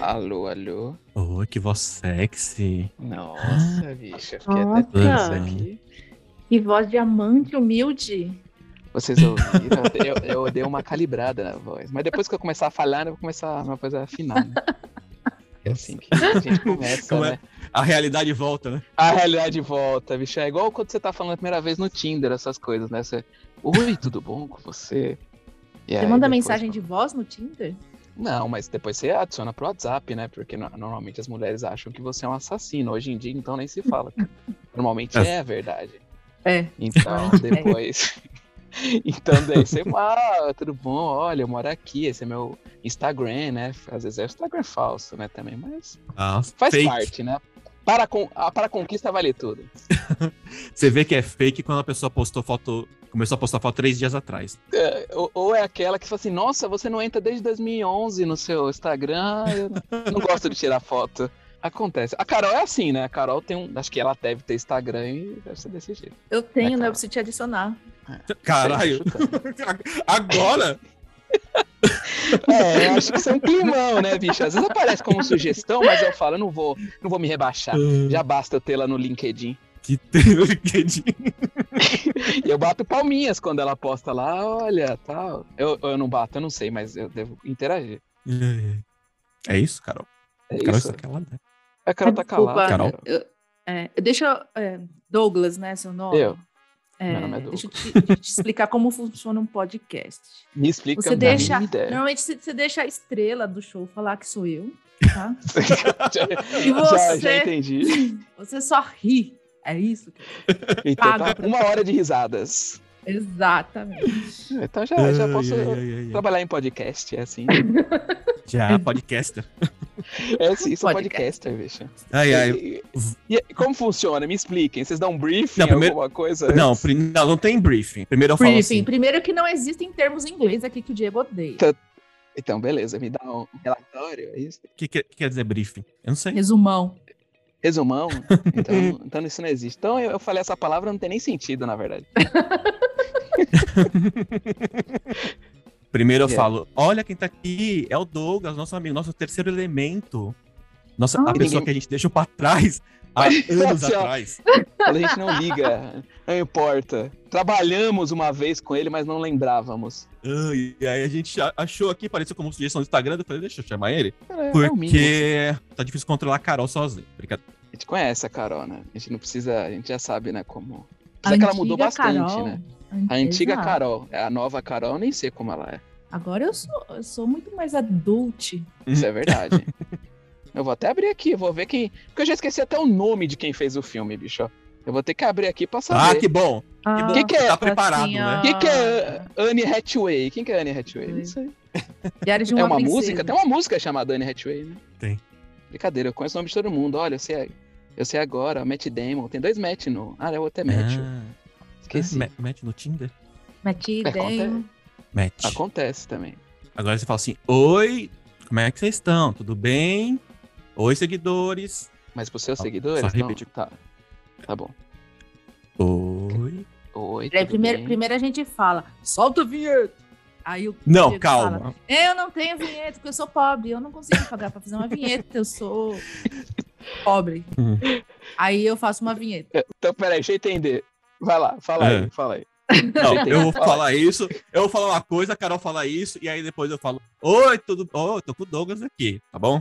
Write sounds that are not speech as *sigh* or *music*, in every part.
Alô, alô. Oi, que voz sexy. Nossa, bicha, fiquei Nossa. até aqui. Que voz diamante, humilde. Vocês ouviram? Eu, eu dei uma calibrada na voz. Mas depois que eu começar a falar, eu vou começar uma coisa a afinar. Né? É assim que a gente *laughs* começa, Como é? né? A realidade volta, né? A realidade volta, bicho. É igual quando você tá falando a primeira vez no Tinder, essas coisas, né? Você, Oi, tudo bom com você? E Você aí manda depois mensagem de voz no Tinder? Não, mas depois você adiciona pro WhatsApp, né? Porque no- normalmente as mulheres acham que você é um assassino. Hoje em dia, então, nem se fala. cara. *laughs* Normalmente É. é a verdade. É. Então, *laughs* depois. *laughs* então, daí você fala, ah, tudo bom? Olha, eu moro aqui, esse é meu Instagram, né? Às vezes é o Instagram falso, né? Também, mas Ah, faz fake. parte, né? Para, com, a, para a conquista vale tudo. Você vê que é fake quando a pessoa postou foto. Começou a postar foto três dias atrás. É, ou, ou é aquela que fala assim: nossa, você não entra desde 2011 no seu Instagram, eu não *laughs* gosto de tirar foto. Acontece. A Carol é assim, né? A Carol tem um. Acho que ela deve ter Instagram e deve ser desse jeito. Eu tenho, É, né? Eu preciso te adicionar. Caralho! Chutando. *laughs* Agora? É, eu acho que isso é um climão, né, bicho? Às vezes aparece como sugestão, mas eu falo, eu não vou, não vou me rebaixar. Já basta eu ter lá no LinkedIn. Que tem no LinkedIn. E eu bato palminhas quando ela posta lá, olha, tal. Eu, eu não bato, eu não sei, mas eu devo interagir. É isso, Carol? É Carol isso. está calada. A Carol tá Desculpa. calada. Carol. Eu, é, deixa é, Douglas, né? Seu nome? Eu. É, Meu nome é deixa eu te, deixa eu te explicar como funciona um podcast. Me explica, Você deixa. Normalmente você deixa a estrela do show falar que sou eu, tá? *laughs* já, E já, você? já entendi. *laughs* Você só ri. É isso? Então tá, uma hora de risadas. Exatamente. *laughs* Então já, já posso ai, ai, ai. trabalhar em podcast, é assim. *laughs* Já, podcaster. É assim, sou Podcast. podcaster, bicho. Ai, ai. E, e- e como funciona? Me expliquem. Vocês dão um briefing, Não, primeiro- alguma coisa? Não, pri- não, não tem briefing. Primeiro eu falo Briefing. assim. Primeiro que não existem termos em inglês aqui que o Diego odeia. Tá. Então, beleza, me dá um relatório, é isso? O que, que quer dizer briefing? Eu não sei. Resumão. Resumão? *laughs* Então, então isso não existe. Então eu, eu falei essa palavra, não tem nem sentido, na verdade. *laughs* Primeiro eu Yeah. falo, olha quem tá aqui, é o Douglas, nosso amigo, nosso terceiro elemento. Nossa, Ah. a pessoa Ninguém- que a gente deixou pra trás há Mas, *laughs* anos assim, atrás. Quando a gente não liga, não importa. Trabalhamos uma vez com ele, mas não lembrávamos. Ai, E aí a gente achou aqui, pareceu como sugestão do Instagram, eu falei, deixa eu chamar ele. É, é. Porque tá difícil controlar a Carol sozinho. Brincadeira. A gente conhece a Carol, né? A gente não precisa, a gente já sabe, né, como. Apesar que ela mudou bastante, Carol. né? A antiga Exato. Carol. É A nova Carol, eu nem sei como ela é. Agora eu sou, eu sou muito mais adult. Isso é verdade. *laughs* eu vou até abrir aqui, vou ver quem. Porque eu já esqueci até o nome de quem fez o filme, bicho. Eu vou ter que abrir aqui pra Ah, saber. que bom. Ah, Que que é? Tá preparado, assim, né? ó, Quem que é Anne Hathaway? Quem que é Anne Hathaway? Não sei. Diário de É uma, uma princesa. música? Tem uma música chamada Anne Hathaway, né? Tem. Brincadeira, eu conheço o nome de todo mundo. Olha, eu sei, eu sei agora, Matt Damon. Tem dois Matt no. Ah, é o outro é Matt. Ah, Esqueci. Ma- Mete no Tinder? Matt É, Damon. Mete. Acontece também. Agora você fala assim: Oi, como é que vocês estão? Tudo bem? Oi, seguidores. Mas pros seus seguidores, só não? repetir. Tá. Tá bom. Oi. Oi, tudo primeiro, bem? primeiro a gente fala, solta a vinheta. Aí o Não, Diego calma. fala, eu não tenho vinheta, porque eu sou pobre. Eu não consigo pagar pra fazer uma vinheta, eu sou *laughs* pobre. Uhum. Aí eu faço uma vinheta. Então, peraí, deixa eu entender. Vai lá, fala É. aí, fala aí. Não, eu vou Fala. falar isso, eu vou falar uma coisa, a Carol fala isso, e aí depois eu falo: Oi, tudo bom? tô com o Douglas aqui, tá bom?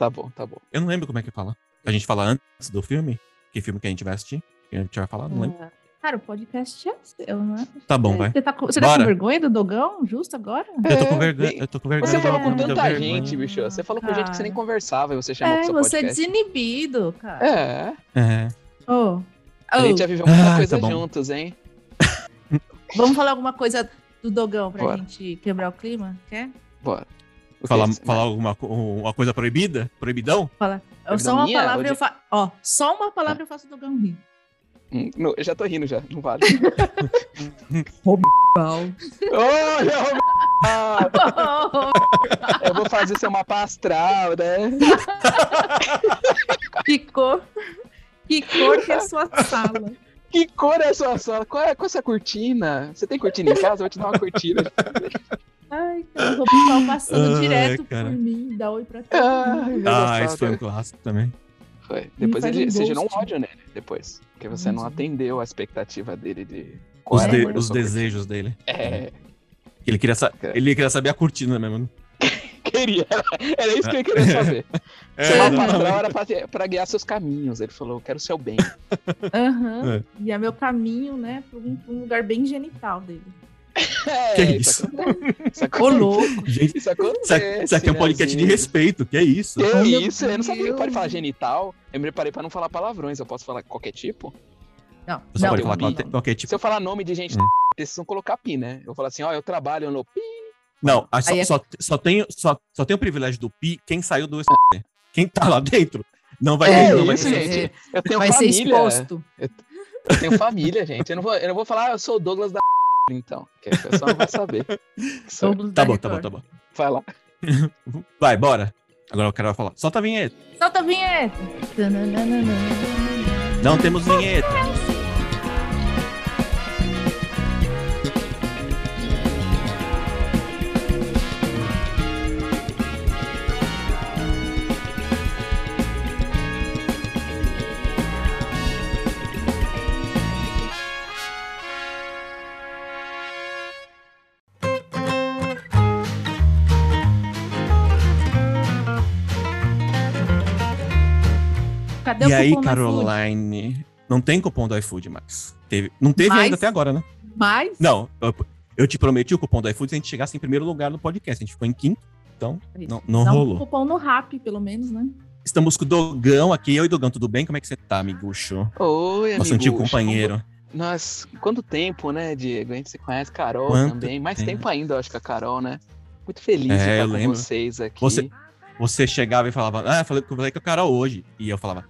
Tá bom, tá bom. Eu não lembro como é que fala. A gente fala antes do filme? Que filme que a gente vai assistir? Que a gente vai falar? Não lembro. Ah, Cara, o podcast é seu, né? Tá bom, vai. Você tá com, você tá com vergonha do Dogão, justo agora? Eu tô com É, vergonha. Eu tô com vergonha. Você É, falou com tanta vergonha. gente, bicho. Você falou com gente que você nem Cara. conversava e você chamou É, pro seu você é podcast. desinibido, cara. É, É. Ô, a ô, gente já viveu muita Ah, coisa tá juntos, hein? Vamos falar alguma coisa do Dogão pra Bora. gente quebrar o clima? Quer? Bora. Falar, é falar alguma co- uma coisa proibida? Proibidão? Fala. Só uma minha? palavra eu faço. Ó, só uma palavra eu faço o Dogão rir. Hum, não, eu já tô rindo já, não vale. Pau. Olha! Ah, eu vou fazer seu mapa astral, né? que cor. Que cor que é a sua sala? Que cor é a sua sala? Qual é, qual é essa cortina? Você tem cortina em casa? Eu vou te dar uma cortina. Ai, cara, o pessoal passando direto cara. por mim, dá oi pra todo mundo. Ah, esse foi um clássico também. Foi. Depois ele, um você gerou um ódio nele, depois. Porque você não atendeu a expectativa dele de... Os, de- os desejos dele. É, Ele queria, ele queria saber a cortina mesmo. *laughs* queria. Era isso que eu queria saber. É, não, uma não, patrão era pra, pra guiar seus caminhos. Ele falou, eu quero o seu bem. Aham. É. E é meu caminho, né, pra um, pra um lugar bem genital dele. É, Que isso? acontece. Isso Ô, acontece. louco. Gente, Isso acontece. isso aqui, isso aqui é um né, podcast de assim. respeito, que é isso. Que Oh, meu isso, eu não sabia que pode falar genital. Eu me preparei pra não falar palavrões, eu posso falar qualquer tipo? Não, Você não, pode eu falar qualquer, qualquer tipo. Se eu falar nome de gente, Hum. precisam colocar pi, né? Eu falo assim, ó, eu trabalho no pi. Não, só, é- só, só, tem, só, só tem o privilégio do pi quem saiu do. Quem tá lá dentro não vai É ter. não vai isso, ter- gente. Eu tenho Vai ser família. exposto. Eu tenho família, gente. Eu não vou, eu não vou falar, ah, eu sou o Douglas da então. Que a pessoa não vai saber. *laughs* Tá bom, tá bom, tá bom. Vai lá. *laughs* Vai, bora. Agora o cara vai falar. Solta a vinheta. Solta a vinheta. Não temos vinheta. Cadê e o aí? Caroline? Não tem cupom do iFood mais. Teve, não teve Mais? ainda até agora, né? Mas Não, eu, eu te prometi o cupom do iFood se a gente chegasse em primeiro lugar no podcast. A gente ficou em quinto, então não, não dá um rolou. cupom no Rap, pelo menos, né? Estamos com o Dogão aqui. Eu e Dogão, tudo bem? Como é que você tá, amigucho? Oi, Nosso amigo. antigo companheiro. Nós, quanto tempo, né, Diego? A gente se conhece, Carol Quanto também. Mais tempo. tempo ainda, eu acho que a Carol, né? Muito feliz É, de estar com lembro. vocês aqui. Você- Você chegava e falava, ah, falei, falei com a Carol hoje. E eu falava,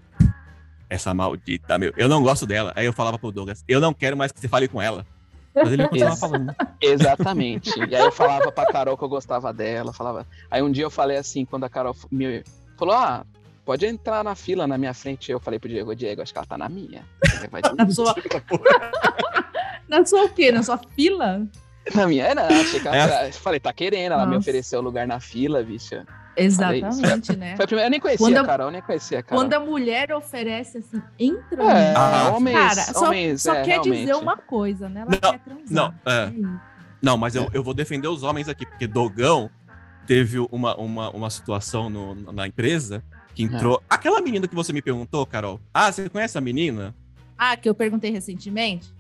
essa maldita, meu, eu não gosto dela. Aí eu falava pro Douglas, eu não quero mais que você fale com ela. Mas ele continuava *laughs* falando. Exatamente. E aí eu falava pra Carol que eu gostava dela, falava. Aí um dia eu falei assim, quando a Carol me falou, ah, pode entrar na fila na minha frente. Eu falei pro Diego, Diego, acho que ela tá na minha. *laughs* Na sua... *laughs* Na sua o quê? Na sua fila? Na minha, não, achei que ela, É. eu falei, tá querendo, ela me Nossa. ofereceu lugar na fila, bicha. Exatamente, né? Foi a primeira, eu nem conhecia Quando a Carol, eu nem conhecia a Carol. Quando a mulher oferece assim, entra É, Ah, homens, Cara, só, homens, só é, quer dizer realmente. uma coisa, né? Ela Não, quer transar. não, é. isso. Não, mas eu, eu vou defender os homens aqui, porque Dogão teve uma, uma, uma situação no- na empresa que entrou. Aquela menina que você me perguntou, Carol. Ah, você conhece a menina? Ah, que eu perguntei recentemente?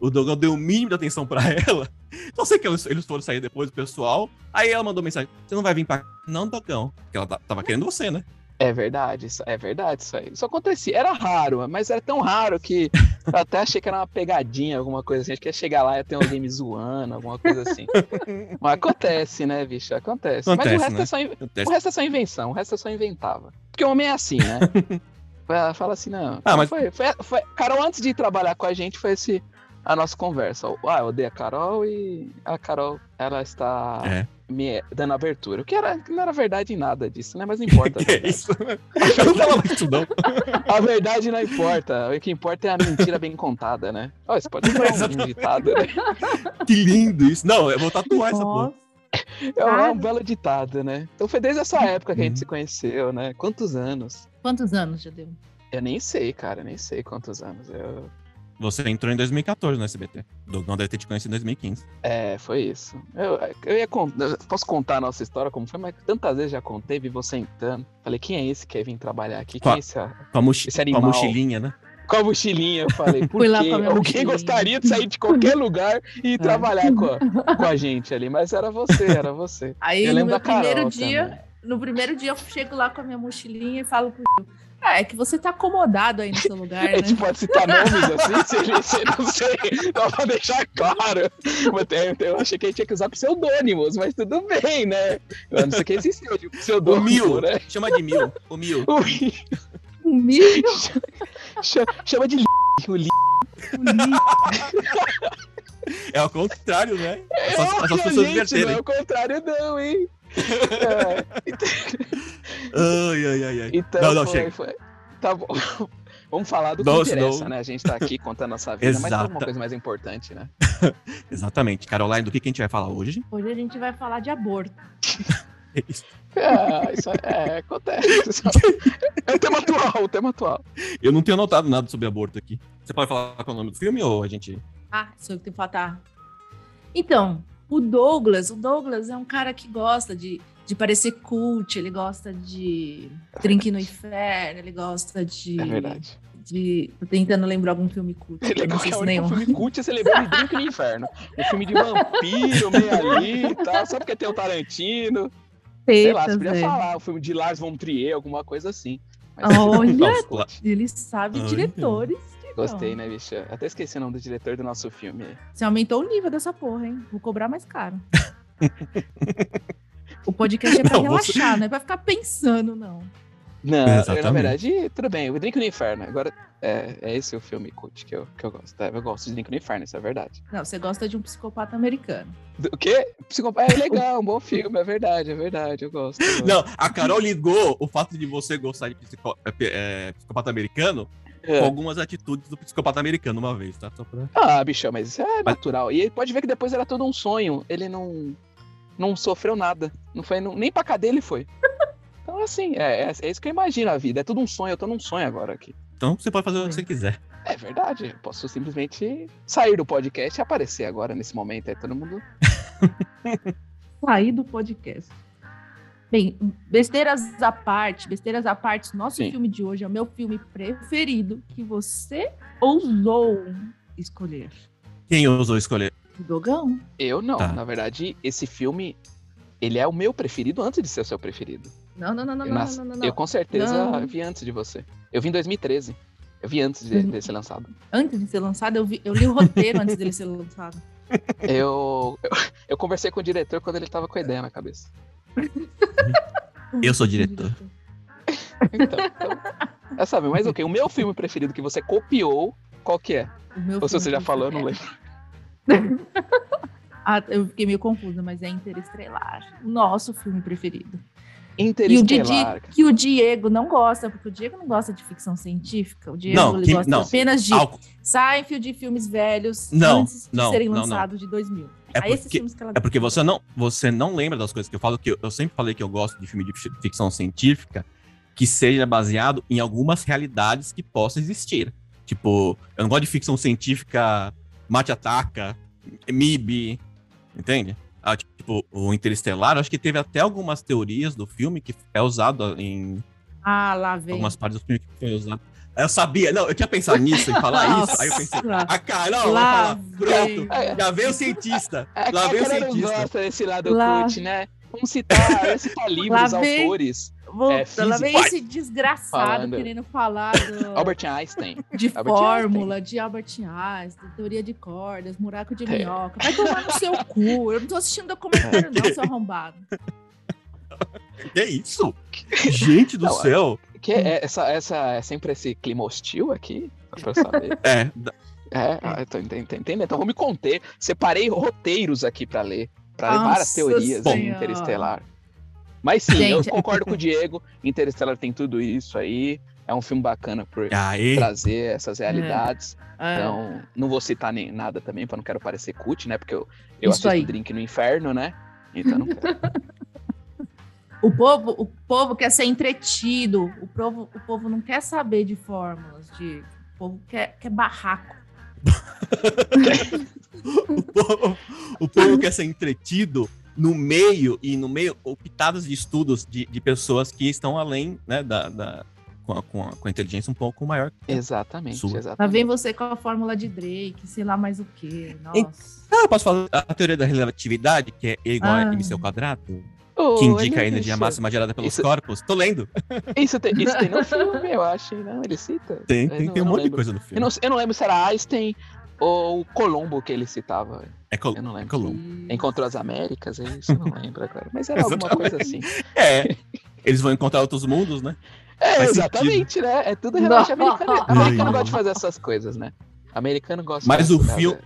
O Dogão deu o mínimo de atenção pra *laughs* ela. Só sei que eles, eles foram sair depois do pessoal. Aí ela mandou mensagem: Você não vai vir pra. cá?" Não, Dogão. Porque ela ta- tava querendo você, né? É verdade, isso, é verdade isso aí. Isso acontecia, era raro, mas era tão raro que *laughs* eu até achei que era uma pegadinha, alguma coisa assim. Acho que ia chegar lá e ia ter alguém me zoando, alguma coisa assim. *laughs* Mas acontece, né, bicho? Acontece. mas o Acontece, resto, né? é só, in- Acontece. o resto é só invenção, o resto é só inventava. Porque o homem é assim, né? Fala- Fala assim, não. Ah, mas- foi, foi, foi- Carol, antes de trabalhar com a gente, foi esse a nossa conversa. Ah, eu odeio a Carol e a Carol, ela está É. me dando abertura. O que era, não era verdade em nada disso, né? Mas não importa. a *laughs* Que é verdade. isso? *laughs* Eu não falava isso, não. A verdade não importa. O que importa é a mentira bem contada, né? Ó, isso pode ser um ditado, né? *laughs* Que lindo isso. Não, eu vou tatuar essa porra. É um, um belo ditado, né? Então foi desde essa época que a gente Uhum. se conheceu, né? Quantos anos? quantos anos já deu? Eu nem sei, cara, nem sei quantos anos. Eu... Você entrou em 2014 no SBT. Dogão deve ter te conhecido em 2015. É, foi isso. Eu, eu ia con- eu posso contar a nossa história como foi, mas tantas vezes já contei, vi você entrando. Falei, quem é esse que quer vir trabalhar aqui? Quem Qual- é esse? a- Com a, mochi Esse com a animal. mochilinha, né? Com a mochilinha, eu falei, *laughs* por Fui lá quê? com Alguém gostaria de sair de qualquer lugar e *laughs* É. trabalhar com a, com a gente ali, mas era você, era você. Aí Eu no lembro meu da Carol primeiro dia, também. no primeiro dia eu chego lá com a minha mochilinha e falo pro ah, é que você tá acomodado aí no seu lugar, A né? gente pode citar nomes assim, *laughs* se ele se não sei, só pra deixar claro. Eu achei que a gente tinha que usar pseudônimos, mas tudo bem, né? Eu não sei que existia de O pseudônimo, Mil. né? Chama de Mil. O Mil. O Mil. Humilde, Chama, chama de Li. O Li. É ao contrário, né? É só, é só as pessoas gente, não é o contrário não, hein? É, Ai, ai, ai, ai. então não, não, foi, chega. foi. Tá bom. *laughs* Vamos falar do que Não, interessa, senão- né? A gente tá aqui contando nossa vida, mas tem alguma coisa mais importante, né? *laughs* Exatamente. Caroline, do que, que a gente vai falar hoje? Hoje a gente vai falar de aborto. *laughs* É isso. É, isso é, é, acontece. É o tema atual, o tema atual. Eu não tenho anotado nada sobre aborto aqui. Você pode falar qual é o nome do filme ou a gente. Ah, sou eu que tenho que falar. tá. Então, o Douglas, o Douglas é um cara que gosta de, de parecer cult, ele gosta de Drink no Inferno, ele gosta de. É verdade. de tô tentando lembrar algum filme cult. É legal não que sei é o único nenhum. filme cult você lembrou de Drink no Inferno. Um filme de vampiro, *laughs* meio ali e tal. Sabe que tem o Tarantino? Sei lá, você podia falar, o filme de Lars von Trier, alguma coisa assim. Olha! *laughs* Não, cult. Ele sabe Olha. diretores. Gostei, Digão. né, bicho? Até esqueci o nome do diretor do nosso filme. Você aumentou o nível dessa porra, hein? Vou cobrar mais caro. *laughs* o podcast é pra Não, você- relaxar, não é pra ficar pensando, não. Não, na verdade, tudo bem. O Drink no Inferno. Agora, é, é esse o filme cult que eu, que eu gosto. Eu gosto de Drink no Inferno, isso é verdade. Não, você gosta de um psicopata americano. Do- O quê? Psicopata. É legal, um bom filme, é verdade, é verdade. Eu gosto. eu gosto. Não, a Carol ligou o fato de você gostar de psico- é, é, psicopata americano É. com algumas atitudes do psicopata americano uma vez, tá? Só pra... Ah, bicho, mas isso é natural. E ele pode ver que depois era todo um sonho. Ele não, não sofreu nada. Não foi não- nem pra cadeia ele foi. *laughs* Então, assim, é, é, é isso que eu imagino a vida. É tudo um sonho. Eu tô num sonho agora aqui. Então você pode fazer o que você quiser. É verdade. Eu posso simplesmente sair do podcast e aparecer agora nesse momento. Aí todo mundo. *laughs* Sair do podcast. Bem, besteiras à parte, besteiras à parte, nosso Sim. filme de hoje é o meu filme preferido que você ousou escolher. Quem ousou escolher? O Dogão? Eu não. Tá. Na verdade, esse filme. Ele é o meu preferido antes de ser o seu preferido. Não, não, não, não, eu, não, nas- não, não, não. eu com certeza Não. vi antes de você. Eu vi em 2013. Eu vi antes de, de ser lançado. Antes de ser lançado, eu, vi- eu li o roteiro antes dele ser lançado. Eu, eu, eu conversei com o diretor quando ele tava com a ideia na cabeça. Eu sou diretor. Então, então é, sabe, mas ok, o meu filme preferido que você copiou, qual que é? O Ou se filme você já falou, eu não preferido. lembro. *laughs* Ah, eu fiquei meio confusa, mas é Interestelar. O nosso filme preferido. E o Interestelar. Didi, o Diego não gosta, porque o Diego não gosta de ficção científica. O Diego Não, ele que- gosta não. apenas de Ao- Seinfeld de filmes velhos Não, antes de não, serem não, não. lançados de 2000. É porque- É porque você não, você não lembra das coisas que eu falo, que eu, eu sempre falei que eu gosto de filme de fi- ficção científica que seja baseado em algumas realidades que possam existir. Tipo, eu não gosto de ficção científica Mate Ataca, MIB, entende? Ah, tipo, o Interestelar, acho que teve até algumas teorias do filme que é usado em Ah, lá vem. algumas partes do filme que foi usado. Eu sabia, não, eu tinha pensado nisso, em falar *laughs* isso, aí eu pensei, Nossa. ah, cara, não, Lá vai falar, pronto, vem. já veio o cientista, É, lá a vem o galera não cientista. gosta desse lado Lá- cult, né? Vamos citar, *laughs* citar livros, Lá vem- autores. Volta, é, lá vem esse desgraçado Falando. querendo falar do- *laughs* Albert Einstein. de Albert fórmula, de Albert Einstein, teoria de cordas, buraco de É. minhoca. Vai tomar no seu cu. Eu não tô assistindo documentário, não, seu arrombado. *laughs* Que isso? Gente do Não, céu. Que é, essa, essa, é sempre esse clima hostil aqui? Pra eu saber. *laughs* É, É, ah, eu tô enten- enten- entendendo. Então vou me conter. Separei roteiros aqui pra ler. Pra ler Nossa várias teorias de Senhora. Interestelar. Mas sim, eu Gente, é- concordo com o Diego. Interestelar tem tudo isso aí. É um filme bacana por aí, trazer essas realidades. Ah, Então, não vou citar nem nada também, pra não quero parecer cut, né? Porque eu, eu Isso assisto aí. Drink no Inferno, né? Então não quero. *laughs* o, povo, o povo quer ser entretido. O povo, o povo não quer saber de fórmulas. De, o povo quer, quer barraco. *laughs* o, povo, o povo quer ser entretido no meio e no meio, ou pitadas de estudos de, de pessoas que estão além, né, da, da- com, a, com, a, com a inteligência um pouco maior. exatamente, Sua. Lá exatamente. vem você com a fórmula de Drake, sei lá mais o quê. Nossa. Ah, eu posso falar a teoria da relatividade, que é E igual a Ah. mc ao quadrado, Ô, que indica a energia isso- máxima gerada pelos isso- corpos. Tô lendo. Isso tem, isso tem no *laughs* filme, eu acho, não? Ele cita. Tem, Eu tem, não- tem um eu não monte de lembro. coisa no Eu filme. não, eu não lembro se era Einstein ou Colombo que ele citava. É, Col Eu não lembro. Colombo. Encontrou as Américas, é isso? Eu não *laughs* lembro agora. Mas era alguma coisa assim. É, eles vão encontrar outros mundos, né? É, Faz exatamente, né? É tudo relógio Não. americano. Americano gosta de fazer essas coisas, né? Americano gosta Mas de o fazer- filme-.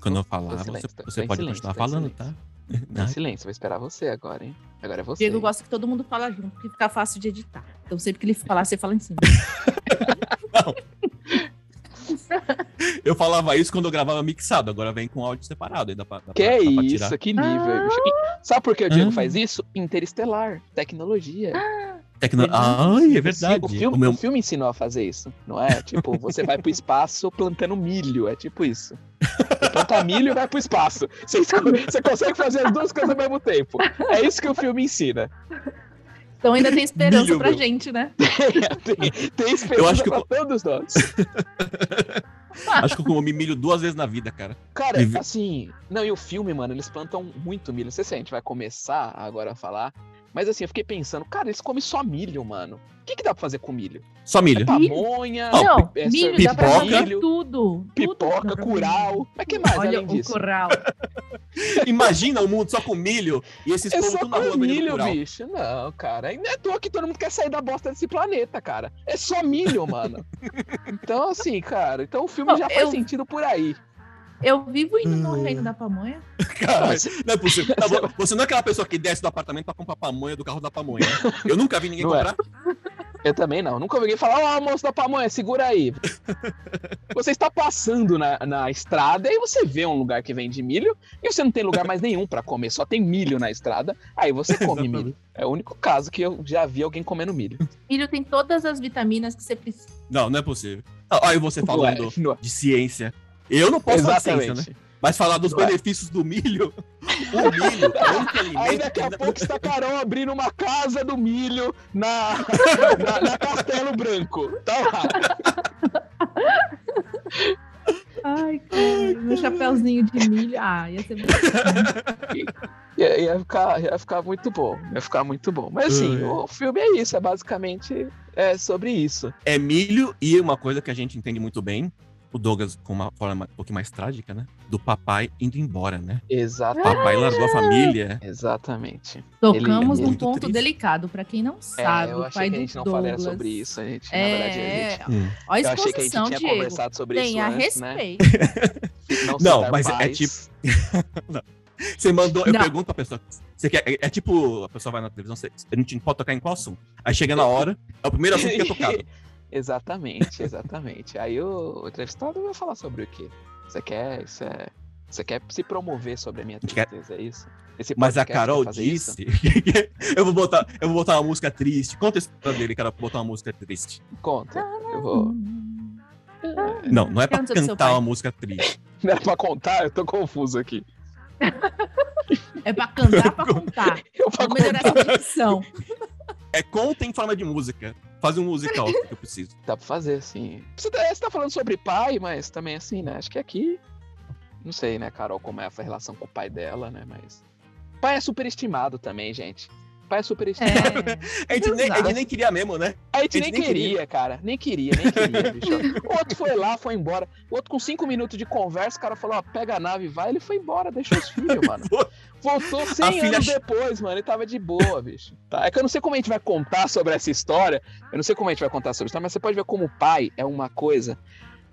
Quando eu falar, você, silêncio, tô- você em pode silêncio, continuar em falando, tá? silêncio. Em silêncio, vou esperar você agora, hein? Agora é você. Diego gosta que todo mundo fala junto, porque fica fácil de editar. Então sempre que ele falar, você fala em cima. *laughs* Eu falava isso quando eu gravava mixado, agora vem com áudio separado. Aí dá pra, Que pra, é pra isso, tirar. que nível. Ah. Sabe por que o Diego Ah. faz isso? Interestelar, tecnologia. Tecno... Verdade. Ai, é verdade. O filme, O meu- o filme ensinou a fazer isso, não é? Tipo, você vai pro espaço plantando milho, é tipo isso. Você planta milho e vai pro espaço. Você, você consegue fazer as duas coisas ao mesmo tempo. É isso que o filme ensina. Então ainda tem esperança Milho, pra meu. gente, né? *laughs* Tem, tem esperança acho que pra eu- todos nós. *laughs* *laughs* Acho que eu comi milho duas vezes na vida, cara. Cara, E vi- assim. Não, e o filme, mano, eles plantam muito milho. Não sei se a gente vai começar agora a falar. Mas assim, eu fiquei pensando, cara, eles comem só milho, mano. O que, que dá pra fazer com milho? Só milho. Pamonha, Não, é milho dá pra pipoca. fazer tudo. tudo pipoca, pra curau. Mas que mais Olha além o disso? curral. *laughs* Imagina o mundo só com milho e esses É povos só tudo na rua milho, curau. bicho. Não, cara. Ainda é à toa que todo mundo quer sair da bosta desse planeta, cara. É só milho, mano. *laughs* Então, assim, cara. Então o filme Ó, já faz eu- sentido por aí. Eu vivo indo no reino da pamonha. *laughs* Cara, não é possível. Não, vo- você não é aquela pessoa que desce do apartamento pra comprar pamonha do carro da pamonha. né? Eu nunca vi ninguém Não é. Eu também não. Nunca ouvi ninguém falar, ó, moço da pamonha, segura aí. *laughs* Você está passando na, na estrada e aí você vê um lugar que vende milho e você não tem lugar mais nenhum pra comer, só tem milho na estrada. Aí você come Exatamente. milho. É o único caso que eu já vi alguém comendo milho. Milho tem todas as vitaminas que você precisa. Não, não é possível. Ah, Olha você falando Não é, não é. de ciência. Eu não posso falar de ciência, né? Mas falar dos Não é. benefícios do milho. *laughs* O milho é único alimento Aí daqui a que- pouco está Carol abrindo uma casa do milho na, na, na Castelo Branco. Tá lá. Ai, cara, meu chapéuzinho de milho. Ah, ia ser muito Ia, ia ficar, ia ficar muito bom. Ia ficar muito bom. Mas assim, Ai. o filme é isso, é basicamente é sobre isso. É milho e uma coisa que a gente entende muito bem, o Douglas com uma forma um pouquinho mais trágica, né? Do papai indo embora, né? Exatamente. Papai largou a família. Exatamente. Tocamos Ele- num muito ponto triste. delicado, pra quem não É, sabe. eu o achei pai que a do gente não Douglas. falaria sobre isso. A gente, na É, verdade, a gente. Hum. Olha Eu a achei que a gente tinha Diego. conversado sobre isso Tenha antes, né? respeito. *laughs* Não, Não, citar mas é pais. tipo- *laughs* Você mandou, eu Não. pergunto pra pessoa. Você quer, é, é tipo, a pessoa vai na televisão, você, a gente pode tocar em qual assunto? Aí chega na hora, é o primeiro assunto que é tocado. *laughs* exatamente, exatamente. Aí o, o entrevistado vai falar sobre o quê? Você quer, isso é, você quer se promover sobre a minha tristeza, é isso? Esse Mas a Carol isso? disse. *laughs* eu, vou botar, eu vou botar uma música triste. Conta a história dele, cara, pra botar uma música triste. Conta. Eu vou. Não, não é pra cantar uma música triste. *laughs* Não é pra contar? Eu tô confuso aqui. É pra cantar, pra *laughs* contar. Eu pra Vamos melhorar contar. essa dicção. É conta em forma de música. Faz um musical *laughs* que eu preciso. Dá pra fazer, assim. Você tá, você tá falando sobre pai, mas também assim, né? Acho que aqui. Não sei, né, Carol, como é a relação com o pai dela, né? Mas. Pai é superestimado também, gente. Pai é superestimado. É. A gente, nem, a gente nem queria mesmo, né? A gente A nem gente nem queria, cara. Nem queria, nem queria, *laughs* bicho. O outro foi lá, foi embora. O outro com cinco minutos de conversa, o cara falou, ó, pega a nave e vai. Ele foi embora, deixou os filhos, mano. *laughs* Voltou 100 A filha anos depois, mano. Ele tava de boa, bicho. Tá? É que eu não sei como a gente vai contar sobre essa história. Eu não sei como a gente vai contar sobre isso, mas você pode ver como o pai é uma coisa.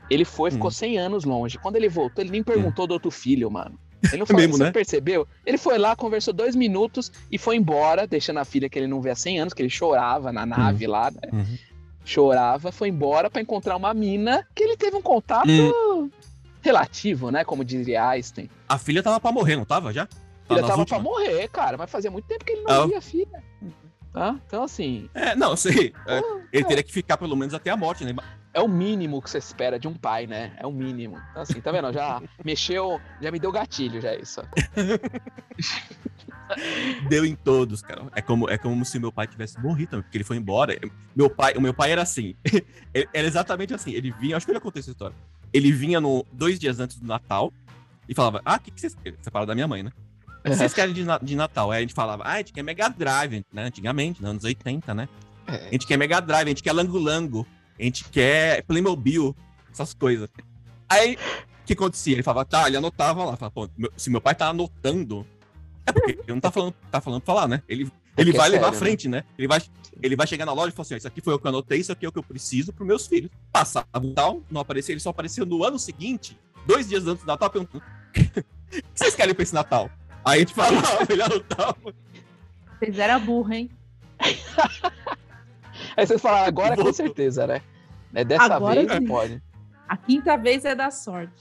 Ele foi, ficou Hum. 100 anos longe. Quando ele voltou, ele nem perguntou do outro filho, mano. Ele não falou, mesmo, você né? percebeu? Ele foi lá, conversou dois minutos e foi embora, deixando a filha que ele não vê há 100 anos, que ele chorava na nave lá, né? Uhum. chorava, foi embora pra encontrar uma mina que ele teve um contato Hum. relativo, né? Como diria Einstein. A filha tava pra morrer, não tava já? Ele nas tava pra últimas? morrer, cara, mas fazia muito tempo que ele não Ah. via a filha. Tá? Então, assim, É, não, sei. É, pô, ele é, teria que ficar pelo menos até a morte, né? É o mínimo que você espera de um pai, né? É o mínimo. Então, assim, tá vendo? Já mexeu, já me deu gatilho, já é isso. *laughs* Deu em todos, cara. É como, é como se meu pai tivesse morrido também, porque ele foi embora. Meu pai, o meu pai era assim. *laughs* Era exatamente assim. Ele vinha, acho que eu já contei essa história. Ele vinha no, dois dias antes do Natal e falava: Ah, o que, que vocês querem? Separado da minha mãe, né? O que vocês querem de, de Natal? Aí a gente falava: Ah, a gente quer Mega Drive, né? Antigamente, nos anos 80, né? A É, gente quer Mega Drive, a gente quer Lango Lango, a gente quer Playmobil, essas coisas. Aí, o que acontecia? Ele falava, tá, ele anotava lá, falava, pô, meu- se meu pai tá anotando, é porque ele não tá falando, tá falando pra falar, né? Ele, ele que é vai levar à sério, né? frente, né? Ele, vai, ele vai chegar na loja e falar assim, ó, isso aqui foi o que eu anotei, isso aqui é o que eu preciso pros meus filhos. Passava o Natal, não aparecia, ele só apareceu no ano seguinte, dois dias antes do Natal, perguntando, o que vocês querem pra esse Natal? Aí a gente falava, *laughs* ele anotava. Vocês eram burra, hein? *laughs* *laughs* Aí vocês falaram, agora com certeza, né? É dessa Agora vez sim. pode. A quinta vez é da sorte.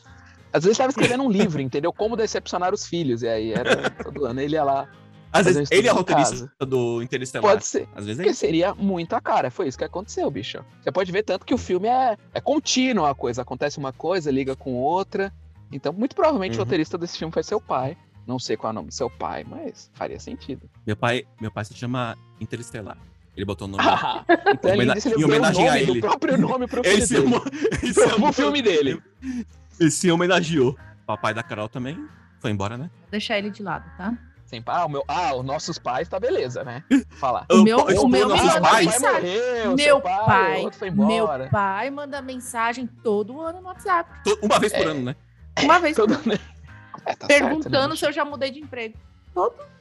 Às vezes estava escrevendo um livro, entendeu? Como decepcionar os filhos. E aí era todo ano ele ia lá. Às um vezes ele é roteirista do Interestelar. Pode ser. Às vezes é Porque isso. seria muito a cara. Foi isso que aconteceu, bicho. Você pode ver tanto que o filme é, é contínuo a coisa. Acontece uma coisa, liga com outra. Então, muito provavelmente Uhum. o roteirista desse filme foi seu pai. Não sei qual é o nome do seu pai, mas faria sentido. Meu pai, meu pai se chama Interestelar. Ele botou o nome. Ah, *laughs* então ele Homena- em o homenagem a ele. próprio nome pro filho ele se, dele. *laughs* homo- ele se Pro homo- filme dele. *laughs* Ele se homenageou. Papai da Carol também foi embora, né? Vou deixar ele de lado, tá? Sem ah, o meu, ah, os nossos pais tá beleza, né? Falar. O meu- o meu nossos me manda pais. mensagem. morreu, meu seu pai, pai, o outro foi meu pai manda mensagem todo ano no WhatsApp. Uma vez por É. ano, né? Uma vez Todo... É, tá certo, né, perguntando se eu já mudei de emprego.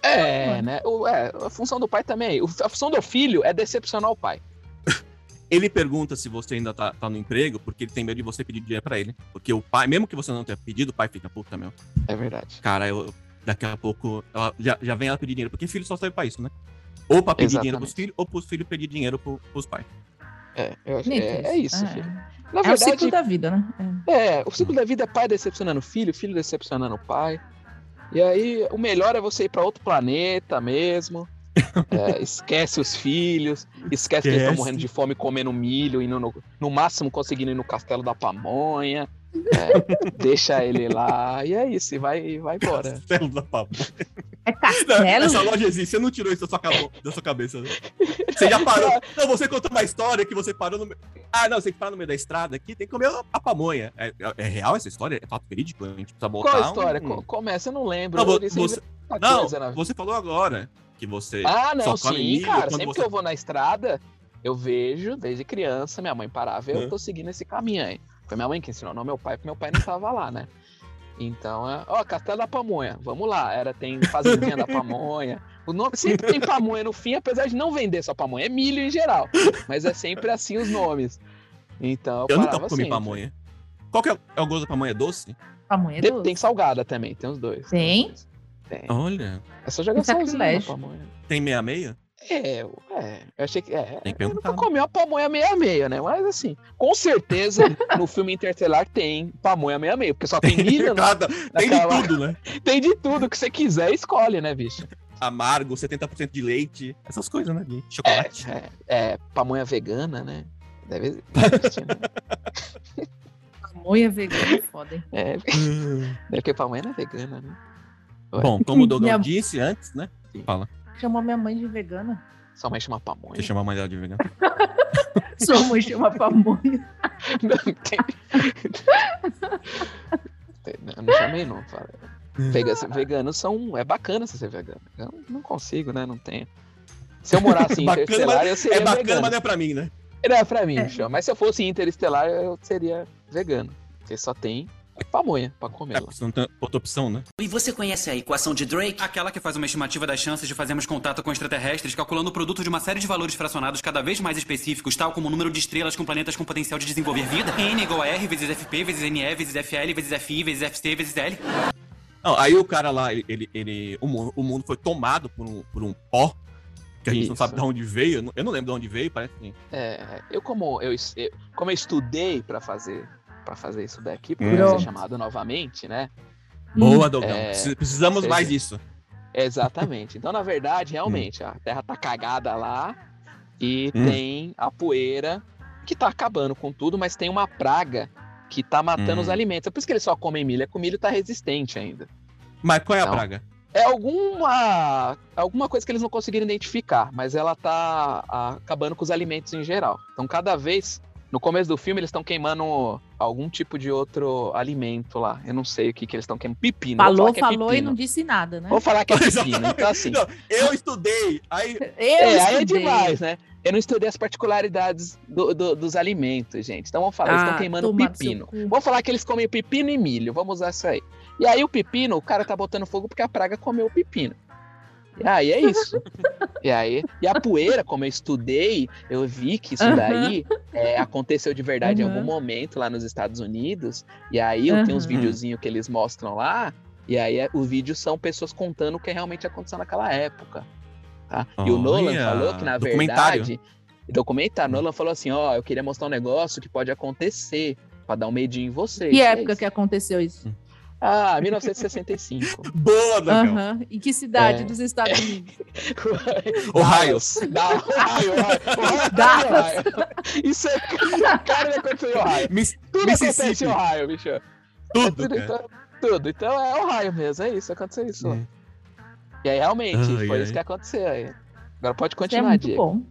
É, né? O, é, a função do pai também. O- A função do filho é decepcionar o pai. *laughs* Ele pergunta se você ainda tá, tá no emprego, porque ele tem medo de você pedir dinheiro pra ele. Porque o pai, mesmo que você não tenha pedido, o pai fica, puta, meu. É verdade. Cara, eu, daqui a pouco ela, já, já vem ela pedir dinheiro, porque filho só serve pra isso, né? Ou pra pedir dinheiro pros Exatamente. filhos, ou pros filhos pedir dinheiro pro, pros pais. É, eu acho, é, é isso, É. filho. Na É o verdade, ciclo da vida, né? É. é, o ciclo da vida é pai decepcionando o filho, filho decepcionando o pai. E aí, o melhor é você ir pra outro planeta mesmo. *laughs* É, esquece os filhos, esquece que eles estão Esquece. morrendo de fome comendo milho, indo no, no máximo conseguindo ir no castelo da pamonha. É, deixa ele lá, e é isso, e vai, vai embora. Castelo da. É castelo? Essa loja existe, você não tirou isso da sua, cabo- da sua cabeça. né? Você já parou. Não, você contou uma história que você parou no meio. Ah, não, você tem que parar no meio da estrada aqui, tem que comer a pamonha. É, é- é real essa história? É fato verídico? A gente precisa botar. Qual a história? um- Co- Começa, eu não lembro. Não, Eles você- Não, na você falou agora que você. Ah, não, só come sim, milho cara. Sempre você- que eu vou na estrada, eu vejo, desde criança, minha mãe parava e eu tô seguindo esse caminho aí. Foi minha mãe que ensinou, não meu pai, porque meu pai não tava lá, né? Então, é, ó, Castelo da Pamonha, vamos lá. Era, tem Fazendinha da Pamonha. O nome sempre tem pamonha no fim, apesar de não vender só pamonha, é milho em geral. Mas é sempre assim os nomes. Então, eu, Eu nunca comi sempre. pamonha. Qual que é, o- é o gosto da pamonha? Doce? Pamonha é Tem, doce. tem salgada também, tem os dois. Tem? Tem. Olha. É só jogar salzinho pamonha. Tem meia-meia? É, eu- é, eu achei que. É, Tem que eu perguntar, nunca né? comi uma pamonha meia-meia, né? Mas assim, com certeza *laughs* no filme Interstellar tem pamonha meia-meia, porque só tem milho, né? Cada- tem de naquela- tudo, né? *laughs* tem de tudo que você quiser, escolhe, né, bicho? Amargo, 70% de leite, essas coisas, né? De chocolate. É, é, pamonha vegana, né? Deve existir, né? *laughs* Pamonha vegana é foda, hein? É, deve que pamonha não é vegana, né? Ué, Bom, como o Minha- disse antes, né? Fala. Chamou minha mãe de vegana. só mãe chama pamonha. Você chama a mãe dela de vegano. *laughs* Sua mãe chama pamonha. *laughs* Não, tem... Eu não chamei, não. fala. Vega- *laughs* Veganos são. É bacana você ser vegano. Eu não consigo, né? Não tenho. Se eu morasse em Bacana, Interestelar, eu seria É bacana, vegano. mas não é pra mim, né? Não é pra mim, É. bicho. Mas se eu fosse Interestelar, eu seria vegano. Porque só tem pamonha pra comer É, lá. não tem outra opção, né? E você conhece a equação de Drake? Aquela que faz uma estimativa das chances de fazermos contato com extraterrestres, calculando o produto de uma série de valores fracionados cada vez mais específicos, tal como o número de estrelas com planetas com potencial de desenvolver vida. N igual a R vezes FP vezes NE vezes FL vezes FI vezes FC vezes L. Não, aí o cara lá, ele, ele, ele- o, mundo, o mundo foi tomado por um, por um pó, que a gente não Isso. sabe de onde veio. eu não- não lembro de onde veio, parece que. É, eu como eu, eu- como eu estudei pra fazer para fazer isso daqui, para Hum. ser chamado novamente, né? Boa, Dogão. É, Precis- Precisamos seja- mais disso. Exatamente. Então, na verdade, realmente, a Terra tá cagada lá e Hum. tem a poeira que tá acabando com tudo, mas tem uma praga que tá matando Hum. os alimentos. É por isso que eles só comem milho, é que o milho tá resistente ainda. Mas qual é a Não. praga? É alguma alguma coisa que eles não conseguiram identificar, mas ela tá ah, acabando com os alimentos em geral. Então, cada vez no começo do filme eles estão queimando algum tipo de outro alimento lá. Eu não sei o que que eles estão queimando. Pepino. Vou Falou, que é falou e pepino. não disse nada, né? Vou falar que é *laughs* pepino. Então, assim. Não, eu estudei. Aí. *laughs* Eu É, aí é estudei. demais, né? Eu não estudei as particularidades do- do- dos alimentos, gente. Então vamos falar, eles estão Ah, queimando pepino. Vamos falar que eles comem pepino e milho. Vamos usar isso aí. E aí o pepino, o cara tá botando fogo porque a praga comeu o pepino. E aí é isso. e aí, e a poeira, como eu estudei, eu vi que isso daí é, aconteceu de verdade em Aham. algum momento lá nos Estados Unidos. E aí eu tenho uns videozinhos que eles mostram lá. E aí é- os vídeos são pessoas contando o que realmente aconteceu naquela época. Tá? E o Nolan Olha, falou que, na verdade, documentário, Nolan falou assim: ó, eu queria mostrar um negócio que pode acontecer. Pra dar um medinho em vocês. Que é época isso. que aconteceu isso? Ah, 1965. *laughs* Boa, Dagão. Aham. Em que cidade É. dos Estados Unidos? *laughs* Ohio. Dá, Ohio. Isso é cara que aconteceu em Ohio. Miss- Tudo acontece em Ohio, bicho. Tudo, Tudo, cara. então, tudo. Então é Ohio mesmo, é isso, aconteceu isso. É. E aí realmente, Ai, foi ai. isso que aconteceu aí. Agora pode Isso é continuar, muito Diego. bom.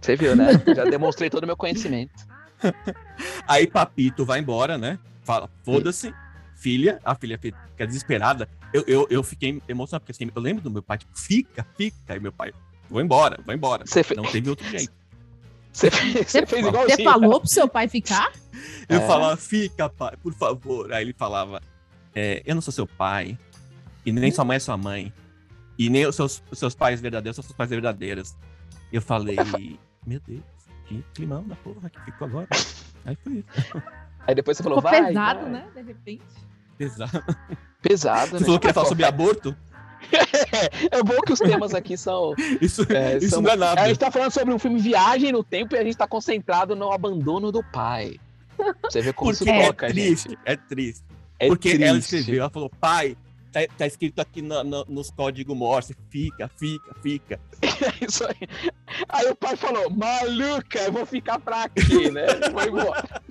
Você viu, né? Já demonstrei todo o meu conhecimento. *laughs* Aí Papito vai embora, né? Fala, foda-se, filha. A filha fica desesperada. Eu, eu, eu fiquei emocionado, porque assim, eu lembro do meu pai, tipo, fica, fica. Aí meu pai, vou embora, vou embora. Fe- Não teve outro jeito. Você fez, fez igualzinho. Você falou pro seu pai ficar? *laughs* Eu É. falava, fica, pai, por favor. Aí ele falava, é, eu não sou seu pai, e nem sua mãe é sua mãe, e nem os seus, os seus pais verdadeiros são seus pais verdadeiros. Eu falei, meu Deus, que climão da porra que ficou agora. Aí foi isso. *laughs* Aí depois você falou, Ficou vai. pesado, vai. né? De repente. Pesado. Pesado, Você né? falou que ia falar sobre aborto? *laughs* É bom que os temas aqui são. Isso, É, isso são- não é nada. A gente tá falando sobre um filme Viagem no Tempo e a gente tá concentrado no abandono do pai. Você vê como Porque isso é toca, triste, gente. é triste. É Porque triste. ela escreveu, ela falou, pai, tá, tá escrito aqui na- na- nos códigos Morse, fica, fica, fica. É *laughs* isso aí. Aí o pai falou, maluca, eu vou ficar pra quê, né? Foi embora.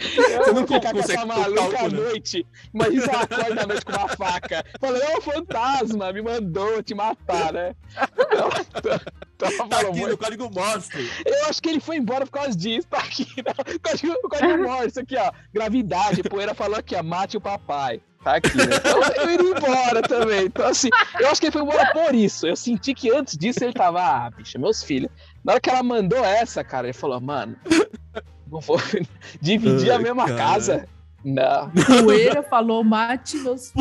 Eu Você não ficar com essa maluca à calcular. noite. Imagina você acorda à noite com uma faca. Falei, é um fantasma, me mandou te matar, né? Então, então, Tá falou, aqui "Vou- no código Morse. Eu acho que ele foi embora por causa disso, tá aqui, né? O código, código Morse aqui, ó. Gravidade, poeira falou aqui, ó, mate o papai. Tá aqui, né? Então eu iria embora também. Então, assim, eu acho que ele foi embora por isso. Eu senti que antes disso ele tava, ah, bicha, meus filhos. Na hora que ela mandou essa, cara, ele falou, mano, não vou *laughs* dividir a Ai, mesma cara. casa. Não. *laughs* Poeira falou, mate meus. *laughs*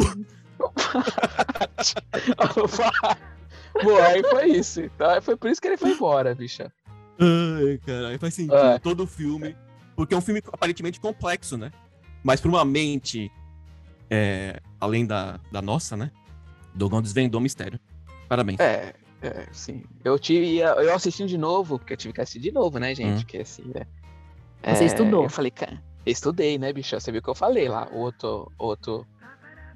Bom, aí foi isso. Então, foi por isso que ele foi embora, bicha. Ai, caralho, faz sentido. É. Todo o filme. Porque é um filme aparentemente complexo, né? Mas pra uma mente é, além da, da nossa, né? Dogon desvendou o mistério. Parabéns. É, é, sim. Eu tive, eu assistindo de novo, porque eu tive que assistir de novo, né, gente? Hum. Que assim, né? Você É, estudou. Eu falei, cara, estudei, né, bicho? Você viu o que eu falei lá? Outro, outro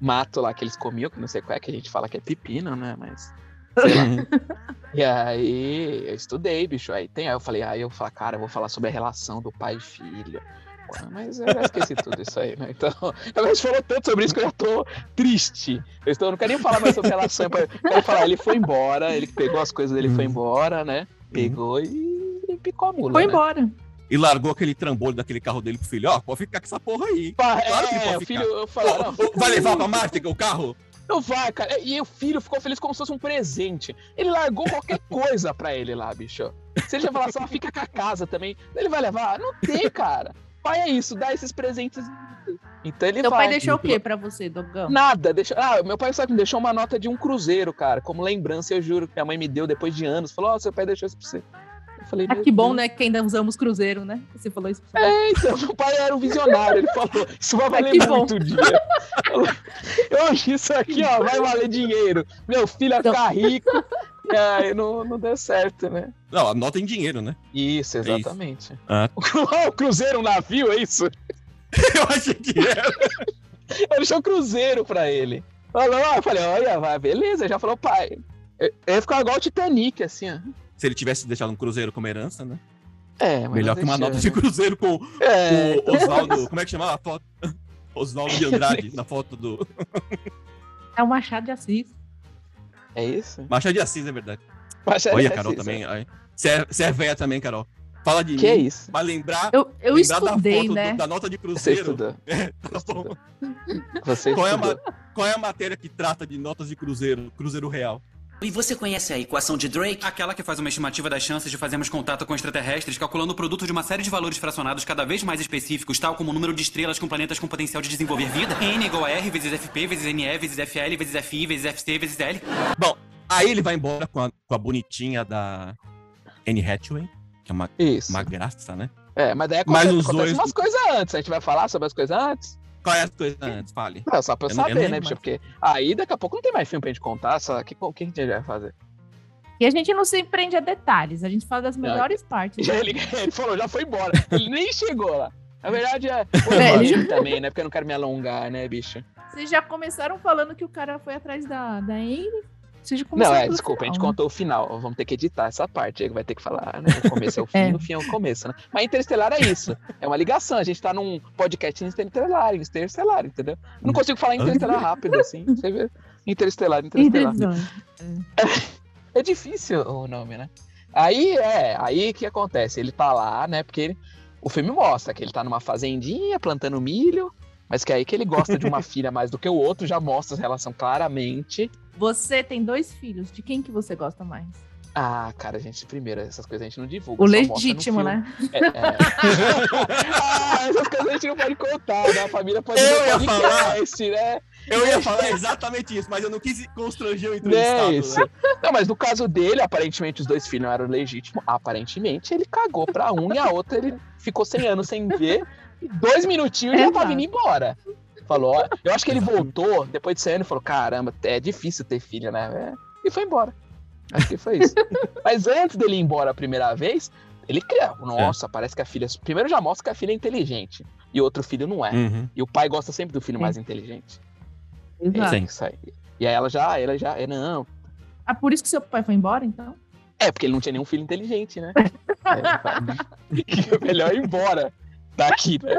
mato lá que eles comiam, que não sei qual é que a gente fala que é pepino, né? Mas. Sei lá. *laughs* E aí, eu estudei, bicho. Aí tem, aí eu falei, aí eu falei, cara, eu vou falar sobre a relação do pai e filho. Mas eu já esqueci tudo isso aí, né? Então, *laughs* a gente falou tanto sobre isso que eu já tô triste. Eu, estou, eu não quero nem falar mais sobre relação. Eu quero falar, ele foi embora, ele pegou as coisas dele, foi Uhum. embora, né? Pegou e, e picou a mula. Foi né? embora. E largou aquele trambolho daquele carro dele pro filho. Ó, pode ficar com essa porra aí. Pá, Claro que é, pode o ficar. filho, fica vai levar pra Marte o carro? Não vai, cara. E o filho ficou feliz como se fosse um presente. Ele largou qualquer *laughs* coisa pra ele lá, bicho. Se ele já falar assim, ah, fica com a casa também, ele vai levar? Não tem, cara. Pai é isso, dá esses presentes. Então ele Seu vai. pai deixou o quê pra você, Dogão? Nada, deixou. Ah, meu pai sabe que me deixou uma nota de um cruzeiro, cara. Como lembrança, eu juro que minha mãe me deu depois de anos. Falou, ó, seu pai deixou isso pra você. Eu falei, Ah, que bom, Deus. né? Que ainda usamos cruzeiro, né? Você falou isso. pra É, então, meu pai era um visionário. Ele falou, isso vai valer que bom. muito dia. Falou, Hoje isso aqui, ó, vai valer dinheiro. Meu filho vai Então- ficar rico. *laughs* E aí não, não deu certo, né? Não, anota em dinheiro, né? Isso, isso. exatamente. Ah. O *laughs* cru- o cruzeiro, um navio, é isso? *laughs* Eu achei que era. Eu deixei o cruzeiro pra ele. Falou, ó, eu falei, olha, vai, beleza. Já falou, pai. Eu eu ia ficar igual o Titanic, assim, ó. Se ele tivesse deixado um cruzeiro como herança, né? É, mas Melhor que uma deixou, nota de né? cruzeiro com É, o Oswaldo. Como é que chamava a foto? Oswaldo de Andrade, *laughs* na foto do. É o Machado de Assis. é isso? Machado de Assis, é verdade. É Olha, assim, Carol sabe? também. Você é, você é velha também, Carol. Fala de Que é mim. isso? Vai lembrar, Eu, eu lembrar estudei, da foto do- né? da nota de Você cruzeiro. estudou. *laughs* Tá bom. Você Qual é, a qual é a matéria que trata de notas de cruzeiro, cruzeiro real? E você conhece a equação de Drake? Aquela que faz uma estimativa das chances de fazermos contato com extraterrestres, calculando o produto de uma série de valores fracionados cada vez mais específicos, tal como o número de estrelas com planetas com potencial de desenvolver vida. N igual a R vezes FP vezes NE vezes FL vezes FI vezes FC vezes L. Bom, aí ele vai embora com a, com a bonitinha da Anne Hathaway, que é uma, Isso. uma graça, né? É, mas daí Mas acontece, os acontece dois- umas coisas antes. A gente vai falar sobre as coisas antes? Qual é a coisa antes? Fale. Não, só pra eu Eu não- eu saber, não né, bicho? mais. Porque aí daqui a pouco não tem mais filme pra gente contar. Só que, o que a gente vai fazer? E a gente não se prende a detalhes, a gente fala das melhores partes. Já *laughs* ele, ele falou, já foi embora. Ele nem chegou lá. Na verdade, é *laughs* É, o ele- anime também, né? Porque eu não quero me alongar, né, bicho? Vocês já começaram falando que o cara foi atrás da, da Anne. Não, é, desculpa, a gente final, né? contou o final. Vamos ter que editar essa parte. Aí vai ter que falar, né? O começo é o *laughs* fim, É. o fim é o começo, né? Mas Interestelar é isso. É uma ligação. A gente tá num podcast interestelar, interestelar, entendeu? Eu não consigo falar interestelar rápido, assim. *laughs* Você vê? Interestelar, interestelar. *laughs* É difícil o nome, né? Aí é, aí o que acontece? Ele tá lá, né? Porque ele- o filme mostra que ele tá numa fazendinha plantando milho, mas que aí que ele gosta de uma filha mais do que o outro, já mostra a relação claramente. Você tem dois filhos. De quem que você gosta mais? Ah, cara, a gente, primeiro, essas coisas a gente não divulga. O legítimo, né? É, é. *laughs* ah, essas coisas a gente não pode contar, né? A família pode Eu ia o podcast, né? Eu ia falar exatamente isso, mas eu não quis constranger o entrevistado. é né? isso. Não, mas no caso dele, aparentemente os dois filhos não eram legítimos. Aparentemente ele cagou pra um e a outra ele ficou 100 anos sem ver. E dois minutinhos já Exato. tava indo embora. Falou, ó, eu acho que ele *laughs* voltou depois de 100 anos e falou: caramba, é difícil ter filho, né? É, E foi embora. Acho que foi isso. *laughs* mas antes dele ir embora a primeira vez, ele cria. Nossa, parece que a filha. Primeiro já mostra que a filha é inteligente. E outro filho não é. Uhum. E o pai gosta sempre do filho Sim. mais inteligente. Exato. Sim. Isso aí. E aí ela já, ela já, é, não, Ah, por isso que seu pai foi embora, então? É, porque ele não tinha nenhum filho inteligente, né? *laughs* É, é melhor ir embora daqui, né?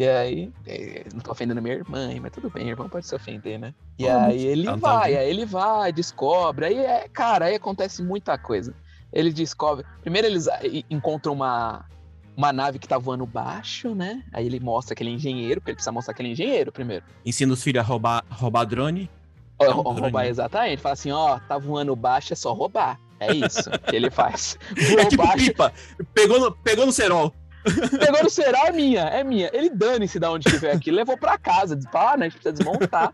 E aí, é, não tô ofendendo minha irmã, mas tudo bem, irmão pode se ofender, né? E Ah, aí ele tá vai, aí ele vai, descobre, aí é, cara, aí acontece muita coisa. Ele descobre, primeiro eles ah, encontram uma, uma nave que tá voando baixo, né? Aí ele mostra que ele é engenheiro, porque ele precisa mostrar que ele é engenheiro primeiro. Ensina os filhos a roubar, roubar drone. É um drone. roubar exatamente, fala assim, ó, tá voando baixo, é só roubar. É isso que ele faz. *laughs* Voou É tipo baixo, pipa. Pegou no, pegou no cerol. Pegou no ceral, é minha, é minha. Ele dane-se de onde que veio aqui, levou pra casa. Disse, ah, né, a gente precisa desmontar.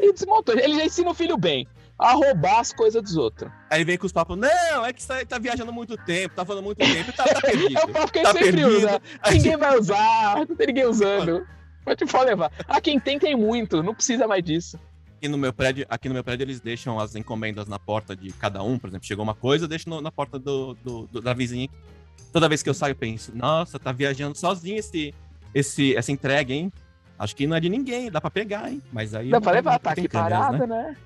E desmontou. Ele já ensina o filho bem a roubar as coisas dos outros. Aí vem com os papos. Não, é que você tá, viajando muito tempo, tá falando muito tempo, tá, tá perdido. É o papo que Tá sempre perdido. usa. Aí, Ninguém vai usar, não tem ninguém usando. Pode pode levar. Ah, quem tem, tem muito. Não precisa mais disso. aqui no meu prédio, aqui no meu prédio eles deixam as encomendas na porta de cada um, por exemplo, chegou uma coisa, eu deixo no- na porta do, do- do- da vizinha. Toda vez que eu saio, eu penso, nossa, tá viajando sozinho esse, esse, essa entrega, hein? Acho que não é de ninguém, dá pra pegar, hein? Mas aí. Dá pra levar, tá aqui câmeras, parada, né?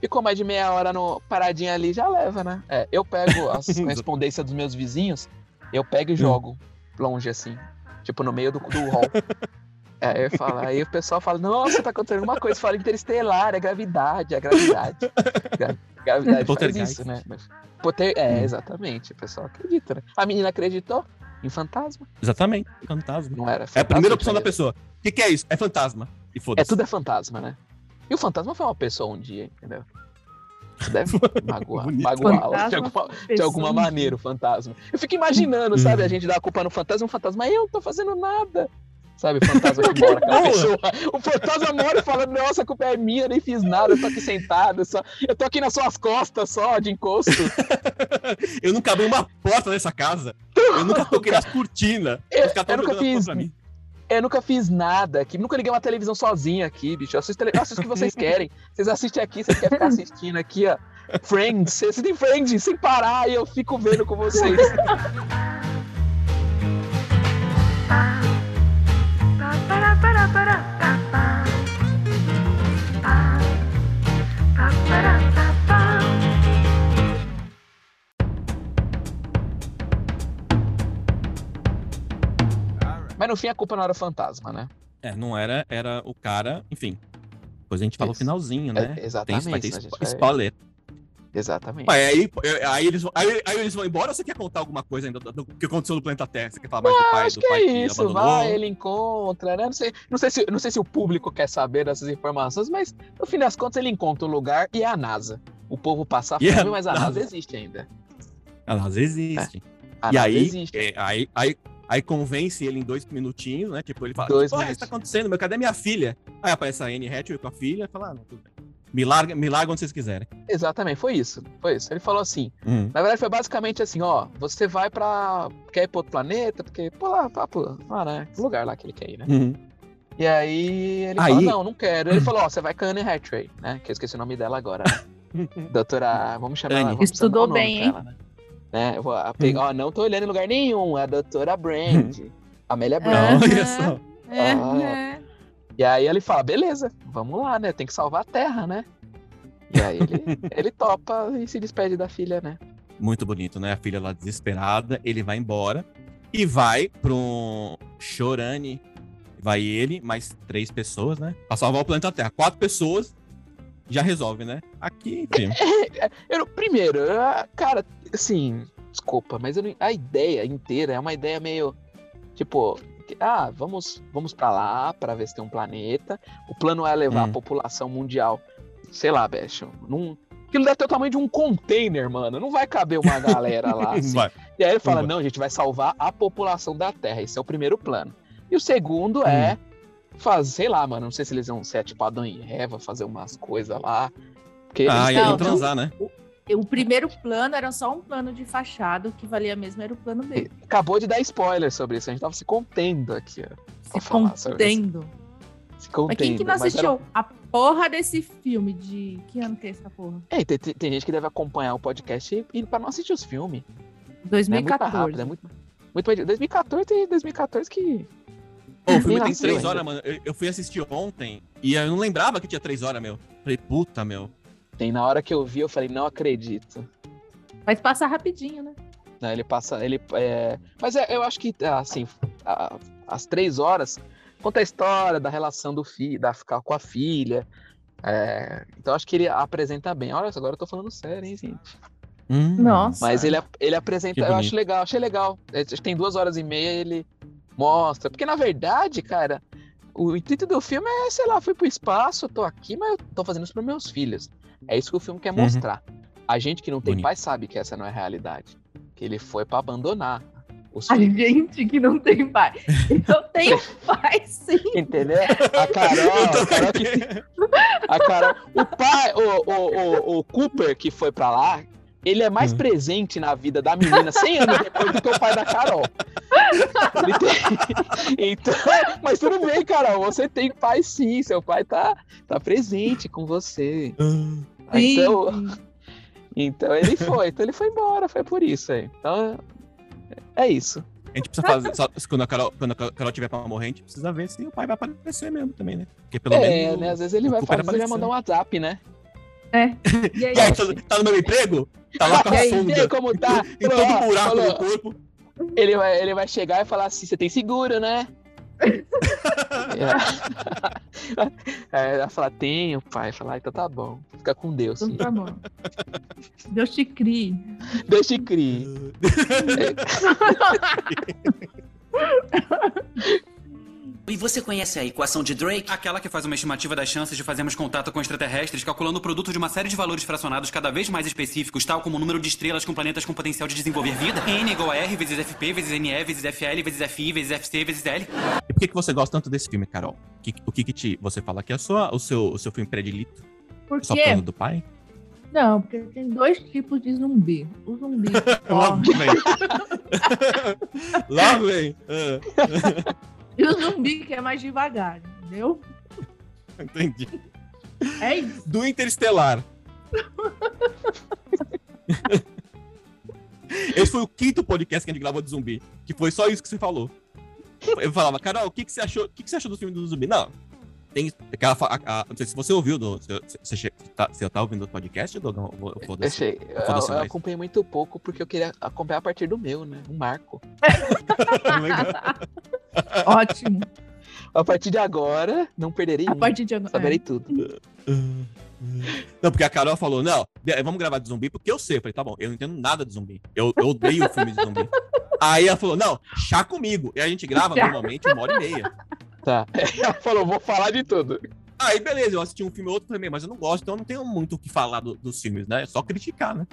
Ficou mais de meia hora no paradinha ali, já leva, né? É, eu pego *laughs* as correspondências dos meus vizinhos, eu pego e jogo longe assim, tipo no meio do, do hall. *laughs* É, eu falo, aí o pessoal fala, nossa, tá acontecendo alguma coisa, fala interestelar, é gravidade, é gravidade. Gra- gravidade faz isso, né? Mas, poter... É, Hum. exatamente, o pessoal acredita, né? A menina acreditou em fantasma, Exatamente, fantasma. não era É a fantasma primeira opção da foi- pessoa. O que, que é isso? É fantasma. E É foda-se. tudo é fantasma, né? E o fantasma foi uma pessoa um dia, entendeu? Deve *laughs* magoar, magoá-la de Fantasma alguma, de alguma um maneira o fantasma. Eu fico imaginando, sabe? A gente dá a culpa no fantasma, o fantasma, eu não tô fazendo nada. Sabe, o fantasma que mora com a *laughs* Boa. pessoa. O fantasma mora e fala, nossa, a culpa é minha, eu nem fiz nada, eu tô aqui sentado, só... eu tô aqui nas suas costas só, de encosto. *laughs* Eu nunca abri uma porta nessa casa. Eu nunca toquei nas cortinas. Eu- eu nunca fiz-. Eu nunca fiz nada aqui, nunca liguei uma televisão sozinho aqui, bicho. Eu assisto, tele... eu assisto o que vocês *laughs* querem. Vocês assistem aqui, vocês querem ficar assistindo aqui, ó. Friends, vocês assistem Friends sem parar e eu fico vendo com vocês. Mas no fim a culpa não era o fantasma, né? É, não era, era o cara, enfim. Depois a gente fala o finalzinho, É, né? Tem, exatamente. vai ter spo- vai- spoiler. Exatamente. Mas aí, aí, eles vão, aí, aí eles vão embora ou você quer contar alguma coisa ainda do, do que aconteceu no planeta Terra? Você quer falar mais do pai, Acho do que pai é que isso, abandonou? vai, ele encontra, né? Não sei, não, sei se, não sei se o público quer saber dessas informações, mas no fim das contas ele encontra o lugar e é a NASA. O povo passa E fome, a mas a NASA NASA. existe ainda. Ah, às vezes existe. A e NASA aí, existe. é, aí, aí, aí convence ele em dois minutinhos, né? Tipo, ele fala, Dois "Pô, o que minutos. tá acontecendo? Meu, cadê minha filha? Aí aparece a Anne Hathaway com a filha e fala, ah, não, tudo bem. Me larga, me larga onde vocês quiserem. Exatamente, foi isso. Foi isso. Ele falou assim: Hum. na verdade foi basicamente assim: ó, você vai pra. quer ir pra outro planeta, porque, pô, lá, lá, pô, lá, né? Que lugar lá que ele quer ir, né? Uhum. E aí ele Aí- falou: não, não quero. Ele falou: ó, você vai com a Anne Hathaway, né? Que eu esqueci o nome dela agora. né? *laughs* Doutora. Vamos chamar Anne. ela. vamos Estudou chamar o nome bem, hein? ela, né? Né, eu vou- a pe- Hum. Ó, não tô olhando em lugar nenhum, é a doutora Brand. Amélia É. Brown. Olha só. É, Ah. é. E aí ele fala, beleza, vamos lá, né? Tem que salvar a Terra, né? E aí ele, *laughs* ele topa e se despede da filha, né? Muito bonito, né? A filha lá desesperada, ele vai embora e vai para um Chorane. Vai ele, mais três pessoas, né? Pra salvar o planeta Terra. Quatro pessoas já resolve, né? Aqui, enfim. *laughs* Eu, primeiro, cara, assim, desculpa, mas não- a ideia inteira é uma ideia meio tipo, que, ah, vamos, vamos para lá para ver se tem um planeta. O plano é levar Hum. a população mundial, sei lá, Bechon, num Aquilo deve ter o tamanho de um container, mano. Não vai caber uma galera lá. *laughs* assim. Vai. E aí ele fala: Vai. não, a gente vai salvar a população da Terra. Esse é o primeiro plano. E o segundo é fazer, sei lá, mano. Não sei se eles vão ser tipo Adão e Eva, fazer umas coisas lá. Porque Ah, eles e não transar, né? O primeiro plano era só um plano de fachada, o que valia mesmo era o plano B. acabou de dar spoiler sobre isso. A gente tava se contendo aqui, ó. Se contendo. Se Mas contendo. quem que não mas era- assistiu a porra desse filme de. Que ano que é essa porra? É, tem, tem- tem gente que deve acompanhar o podcast e, e pra não assistir os filmes. Né? Muito 2014. rápido, é muito. Muito mais- 2014 e 2014 que. Pô, o filme tem três horas, mano. Eu, eu fui assistir ontem e eu não lembrava que tinha três horas, meu. Falei, puta, meu. Tem na hora que eu vi, eu falei, não acredito. Mas passa rapidinho, né? Né, ele passa. Ele, é... Mas é, eu acho que, assim, a- as três horas conta a história da relação do filho, da ficar com a filha. é, Então acho que ele apresenta bem. Olha, agora eu tô falando sério, hein, gente. Hum. Nossa. Mas ele, ele apresenta. Eu acho legal, achei legal. É, acho que Tem duas horas e meia ele mostra. Porque, na verdade, cara, o intuito do filme é, sei lá, fui pro espaço, eu tô aqui, mas eu tô fazendo isso pros meus filhos. É isso que o filme quer Uhum. mostrar. A gente que não tem Bonito. pai sabe que essa não é a realidade. Que ele foi pra abandonar os A filhos. gente que não tem pai. Eu tenho *laughs* pai, sim. Entendeu? A Carol, a Carol que A Carol, o pai, o, o, o, o Cooper que foi pra lá, ele é mais Hum. presente na vida da menina 100 anos depois do que o pai da Carol. Ele tem- *laughs* Então, mas tudo bem, Carol, você tem pai sim, seu pai tá, tá presente com você. Então, Sim. então ele foi, então ele foi embora, foi por isso aí. Então, é isso. A gente precisa fazer. só- quando, a Carol, quando a Carol tiver pra morrer, a gente precisa ver se o pai vai aparecer mesmo também, né? Porque pelo é, menos. né? Às vezes ele vai fazer, ele vai mandar um WhatsApp, né? É. *laughs* E aí? E aí, tá, tá no meu emprego? Tá lá com a *laughs* aí, sonda. como tá? *laughs* Em todo ó, buraco falou, do corpo. Ele vai, ele vai chegar e falar assim: você tem seguro, né? *laughs* é. Ela fala: tenho, pai. Fala: então tá bom. Fica com Deus. Então tá bom. Deus te crie. Deus te crie. E você conhece a equação de Drake? Aquela que faz uma estimativa das chances de fazermos contato com extraterrestres, calculando o produto de uma série de valores fracionados cada vez mais específicos, tal como o número de estrelas com planetas com potencial de desenvolver vida. N igual a R vezes FP vezes NE vezes FL vezes FI vezes FC vezes L. E por que, que você gosta tanto desse filme, Carol? O que, o que, que te, você fala que é sua, o, seu, o seu filme predilito? Por Só quê? plano do pai? Não, porque tem dois tipos de zumbi. O zumbi *laughs* Logo vem. *laughs* Logo vem. *laughs* E o zumbi que é mais devagar, entendeu? entendi. É isso. Do Interestelar. Esse foi o quinto podcast que a gente gravou de zumbi. Que foi só isso que você falou. Eu falava, Carol, o que, que você achou? O que, que você achou do filme do zumbi? Não. Tem aquela. a- a- não sei se você ouviu. Do, se, se- você, che- tá, você tá ouvindo o podcast, Dogão? Eu eu Eu, foda-se. achei, eu, eu acompanhei muito pouco porque eu queria acompanhar a partir do meu, né? Um marco. *laughs* Ótimo. A partir de agora, não perderei A um. partir de agora. Saberei tudo. *laughs* Não, porque a Carol falou, não, vamos gravar de zumbi, porque eu sei. Eu falei, tá bom, eu não entendo nada de zumbi. Eu, eu odeio filme de zumbi. *laughs* Aí ela falou, não, chá comigo. E a gente grava normalmente uma hora e meia. Tá. *laughs* Ela falou, vou falar de tudo. Aí, beleza, eu assisti um filme ou outro também, mas eu não gosto, então eu não tenho muito o que falar do- dos filmes, né? É só criticar, né?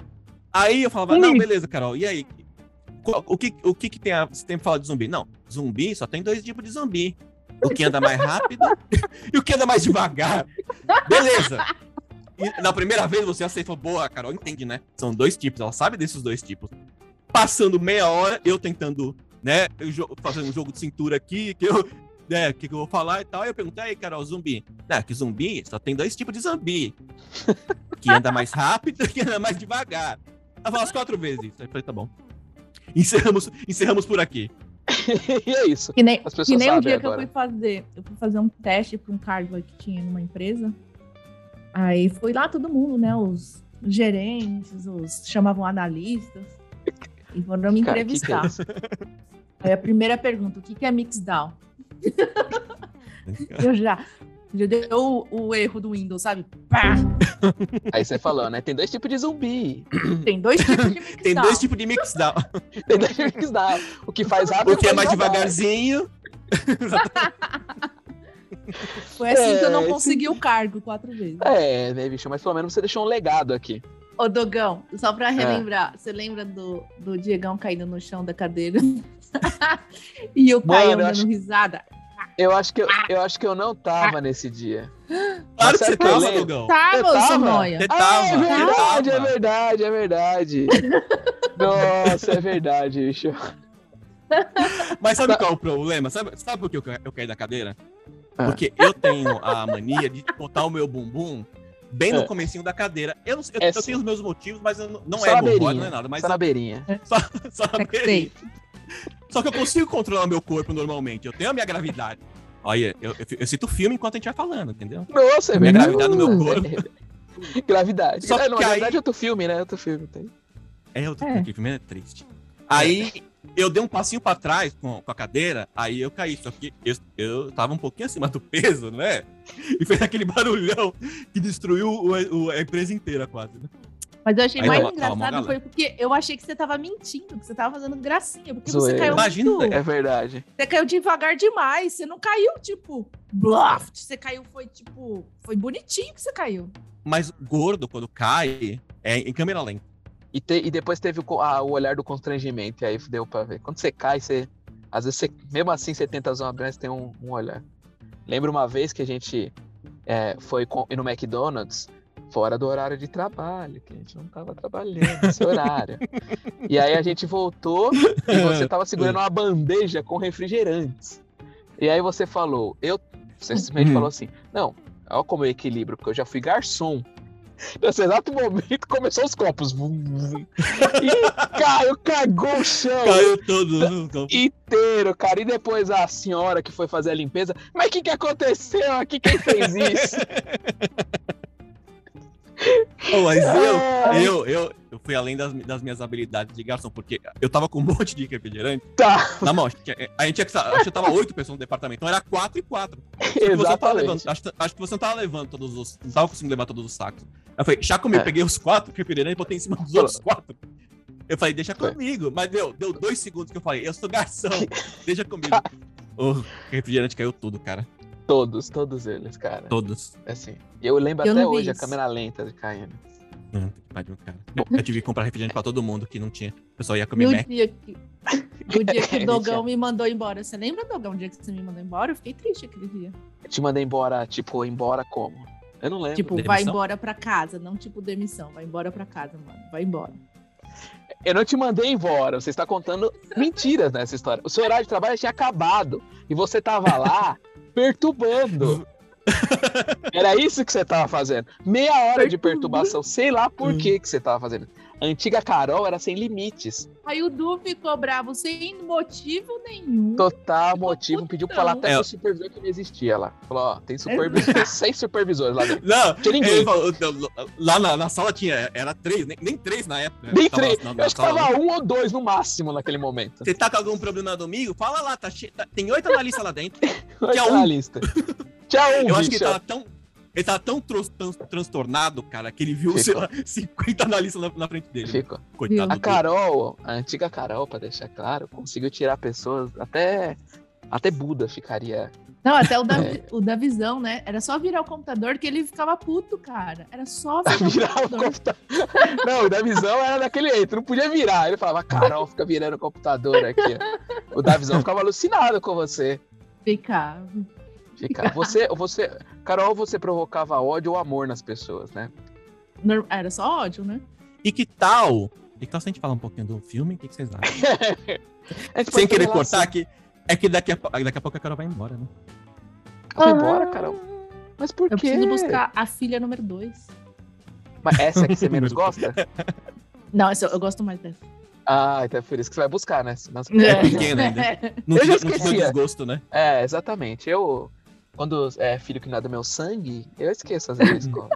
Aí eu falava, não, beleza, Carol, e aí? Qual- O que, o que, que tem a. Você tem pra falar de zumbi? Não, zumbi só tem dois tipos de zumbi. O que anda mais rápido *laughs* e o que anda mais devagar. Beleza. E na primeira vez você aceitou, boa, a Carol entende, né? São dois tipos, ela sabe desses dois tipos. Passando meia hora, eu tentando, né, eu fazendo um jogo de cintura aqui, que eu, né, que, que eu vou falar e tal. Aí eu perguntei, aí, Carol, zumbi. Não, que zumbi só tem dois tipos de zumbi. *laughs* Que anda mais rápido e que anda mais devagar. Ela falou as quatro vezes isso. Aí eu falei, tá bom. Encerramos, encerramos por aqui. *laughs* e é isso. Que nem, As pessoas que nem um dia que eu agora. fui fazer. Eu fui fazer um teste para um cargo que tinha numa empresa. Aí foi lá todo mundo, né? Os gerentes, os chamavam analistas. E foram me Cara, que que é entrevistar. Aí a primeira pergunta: o que, que é mixdown? Eu já. Já deu o, o erro do Windows, sabe? Pá! Aí você falou, né? Tem dois tipos de zumbi. Tem dois tipos de *laughs* mixdown. Tem dois tipos de mixdown. *laughs* Tem dois tipos de dá. O que faz rápido O que é mais devagarzinho. *laughs* Foi assim que eu não É, consegui o cargo quatro vezes. É, né, bicho? Mas pelo menos você deixou um legado aqui. Ô, Dogão, só pra É. relembrar, você lembra do, do Diegão caindo no chão da cadeira? e o Mano, Caio eu dando acho- risada? Eu acho que eu, eu acho que eu não tava nesse dia. Claro que você que tava. Tá, Eu moço tava? noia. Você Ah, tava, é você verdade, é tava. verdade, é verdade. *laughs* Nossa, é verdade, bicho. Mas sabe qual é o problema? Sabe, sabe por que eu, ca- eu caí da cadeira? Ah. Porque eu tenho a mania de botar o meu bumbum bem no É. comecinho da cadeira. Eu, não sei- eu, É eu tenho os meus motivos, mas eu não, não é beirinha, não é nada. Mas Só na beirinha. *laughs* só, só na É beirinha. Só que eu consigo controlar o meu corpo normalmente. Eu tenho a minha gravidade. Olha, eu, eu, eu cito filme enquanto a gente vai falando, entendeu? Nossa, é Minha verdade. gravidade no meu *laughs* corpo. É, gravidade. Só é, não, que na aí- verdade é outro filme, né? Outro filme. Tem. É, eu tô É. filme é triste. Aí eu dei um passinho pra trás com, com a cadeira, aí eu caí. Só que eu, eu tava um pouquinho acima do peso, né? E fez aquele *laughs* barulhão que destruiu o- o- a empresa inteira quase. né? Mas eu achei Aí mais uma engraçado foi porque eu achei que você tava mentindo, que você tava fazendo gracinha. Porque você caiu Imagina, muito... É verdade. Você caiu devagar demais. Você não caiu, tipo, bluff. Você caiu, foi tipo. Foi bonitinho que você caiu. Mas gordo, quando cai, é em câmera lenta. E, te- e depois teve o, ah, o olhar do constrangimento, e aí deu pra ver. Quando você cai, você. Às vezes, você, mesmo assim, você tenta zoar, mas tem um, um olhar. Lembro uma vez que a gente é, foi com- no McDonald's fora do horário de trabalho, que a gente não tava trabalhando nesse horário. E aí a gente voltou e você tava segurando uma bandeja com refrigerantes. E aí você falou, eu. Você simplesmente Hum. falou assim: não, olha como eu equilibro, porque eu já fui garçom. Nesse exato momento começou os copos. E Caio cagou o chão Caiu todo. inteiro, cara. E depois a senhora que foi fazer a limpeza. Mas o que, que aconteceu aqui? Quem fez isso? *laughs* Mas eu, Ai, eu, eu, eu fui além das, das minhas habilidades de garçom, porque eu tava com um *laughs* monte de refrigerante. Tá, Na mão, acho que, a gente tinha que, acho que tava oito pessoas no departamento, então era quatro e quatro. Levando, exatamente. acho, acho que você não tava levando todos os. Não tava conseguindo levar todos os sacos. Eu falei, já como eu É. peguei os quatro refrigerantes e botei em cima dos outros quatro. Eu falei, deixa comigo. Mas deu, deu dois segundos que eu falei, eu sou garçom, *laughs* deixa comigo. O refrigerante caiu tudo, cara. Todos, todos eles, cara. Todos. Assim. Eu lembro Eu até hoje a câmera lenta de caindo. Hum, que pariu, cara. Bom, eu tive que comprar refrigerante pra todo mundo que não tinha. O pessoal ia comer o Mac. dia que, o dia que *laughs* o Dogão me mandou embora. Você lembra, Dogão, o dia que você me mandou embora? Eu fiquei triste aquele dia. Eu te mandei embora, tipo, embora como? Eu não lembro. Tipo, Demissão? vai embora pra casa, não tipo demissão. Vai embora pra casa, mano. Vai embora. Eu não te mandei embora. Você está contando *laughs* mentiras nessa história. O seu horário de trabalho tinha acabado. E você tava lá *laughs* perturbando. *laughs* Era isso que você tava fazendo. Meia hora de perturbação. Sei lá por Hum. que, que você tava fazendo. A antiga Carol era sem limites. Aí o Du ficou bravo sem motivo nenhum. Total Ficou motivo. Pediu pra putão. falar até É. pro supervisor que não existia lá. Falou, ó, tem *laughs* supervisor, tem seis supervisores lá dentro. Não, Tinha ninguém. falou, lá na, na sala tinha, era três, nem, nem três na época. Nem Tava três. na- Eu na acho que tava um ou dois no máximo naquele momento. Você tá com algum problema domingo? Fala lá, tá che... tá- tem oito analistas lá dentro. *laughs* Tinha um. na lista. Tinha um, Eu acho que bicho. tava tão. Ele tava tão tran- transtornado, cara, que ele viu, Ficou. sei lá, *laughs* 50 analistas na, na frente dele. Ficou. Coitado A Carol, a antiga Carol, pra deixar claro, conseguiu tirar pessoas até. Até Buda ficaria. Não, até o da, *laughs* É. o da visão, né? Era só virar o computador que ele ficava puto, cara. Era só virar o *laughs* Virar o computador. computador. Não, o da visão era daquele jeito, não podia virar. Ele falava, Carol, fica virando o computador aqui. ó." O da visão ficava alucinado com você. Ficava. Fica. Você, você, Carol, você provocava ódio ou amor nas pessoas, né? Era só ódio, né? E que tal? E que tal se a gente falar um pouquinho do filme? O que, que vocês acham? *laughs* Gente Sem querer relação. cortar, que, é que daqui a, daqui a pouco a Carol vai embora, né? Foi embora, Carol. Mas por Eu quê? preciso buscar a filha número 2. Mas essa é que você *laughs* menos gosta? Não, essa eu, eu gosto mais dessa. Ah, então é por isso que você vai buscar, né? Nas- É pequeno ainda. *laughs* Não Eu já tinha, não desgosto, né? É, exatamente. Eu, quando é filho que não é do meu sangue, eu esqueço às vezes. escola.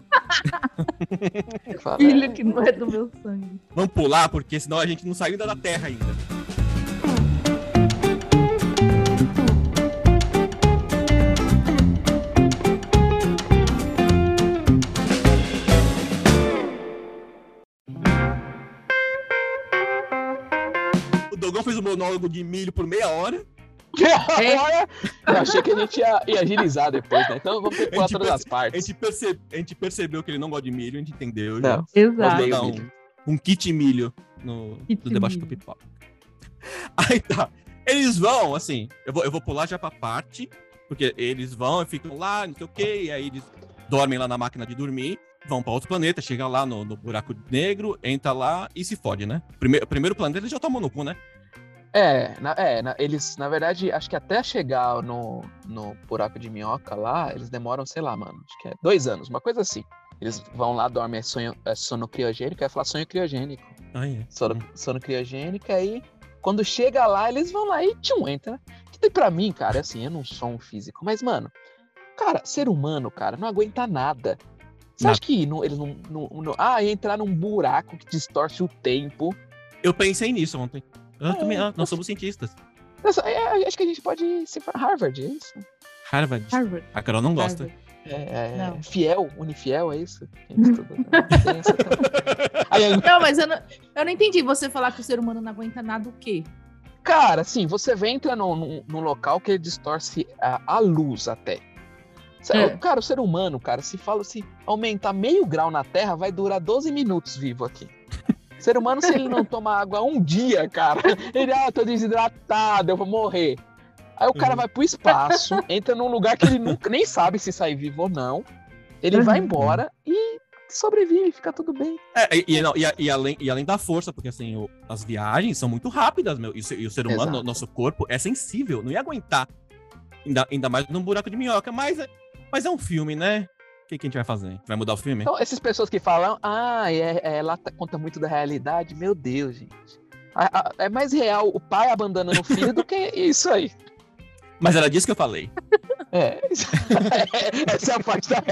Eu *laughs* falo, Filho é, que não é do meu sangue. Vamos pular, porque senão a gente não saiu ainda da Terra ainda. O Dogão fez um monólogo de milho por meia hora. Olha, *laughs* eu achei que a gente ia, ia agilizar depois, né? Então vamos ter que pular A todas as A partes. gente, perce- a gente percebeu que ele não gosta de milho, a gente entendeu. já. Não. Exato. Um, um kit milho no, Kit do milho. pipoca. *laughs* Aí tá. Eles vão, assim, eu vou, eu vou pular já pra parte, porque eles vão e ficam lá, não sei o quê, e aí eles dormem lá na máquina de dormir, vão pra outro planeta, chega lá no, no buraco negro, entra lá e se fode, né? Primeiro, primeiro planeta eles já tomam no cu, né? É, na- é na- eles, na verdade, acho que até chegar no, no buraco de minhoca lá, eles demoram, sei lá, mano, acho que é dois anos, uma coisa assim. Eles vão lá, dormem, é, sonho, é sono criogênico, ia falar sonho criogênico. Aí, é. Sono, sono criogênico, aí quando chega lá, eles vão lá e tchum, entra. Que tem pra mim, cara, assim, eu não sou um físico, mas, mano, cara, ser humano, cara, não aguenta nada. Você Nada. acha que não- eles não, não, não- Ah, entrar num buraco que distorce o tempo. Eu pensei nisso ontem. Eu É, também, ah, eu- nós somos cientistas. Nossa, é, acho que a gente pode ser pra Harvard, é isso? Harvard. Harvard. A Carol não gosta. Harvard. É, é, Não. fiel, unifiel, é isso? Né? Aí, Não, mas eu não, eu não entendi você falar que o ser humano não aguenta nada o quê? cara, assim, você vem entra num, num, num local que ele distorce a, a luz até. Cê- É. Cara, o ser humano, cara, se fala se aumentar meio grau na Terra, vai durar 12 minutos vivo aqui. O ser humano, se ele não tomar água um dia, cara, *laughs* ele, ah, tô desidratado, eu vou morrer. Aí o cara Uhum. vai pro espaço, entra num lugar que ele nunca nem sabe se sai vivo ou não. Ele vai Uhum. embora e sobrevive, fica tudo bem. É, e, e não, e e além, e além da força, porque assim, o- as viagens são muito rápidas, meu. E, o ser- e o ser humano, Exato. nosso corpo, é sensível, não ia aguentar. Ainda, ainda mais num buraco de minhoca. Mas é, mas é um filme, né? O que, que a gente vai fazer? Vai mudar o filme? Então, essas pessoas que falam, ah, é, é, ela tá- conta muito da realidade, meu Deus, gente. A- a- é mais real o pai abandonando o filho do que isso aí. Mas era disso que eu falei. *laughs* É, *laughs* essa é a parte da,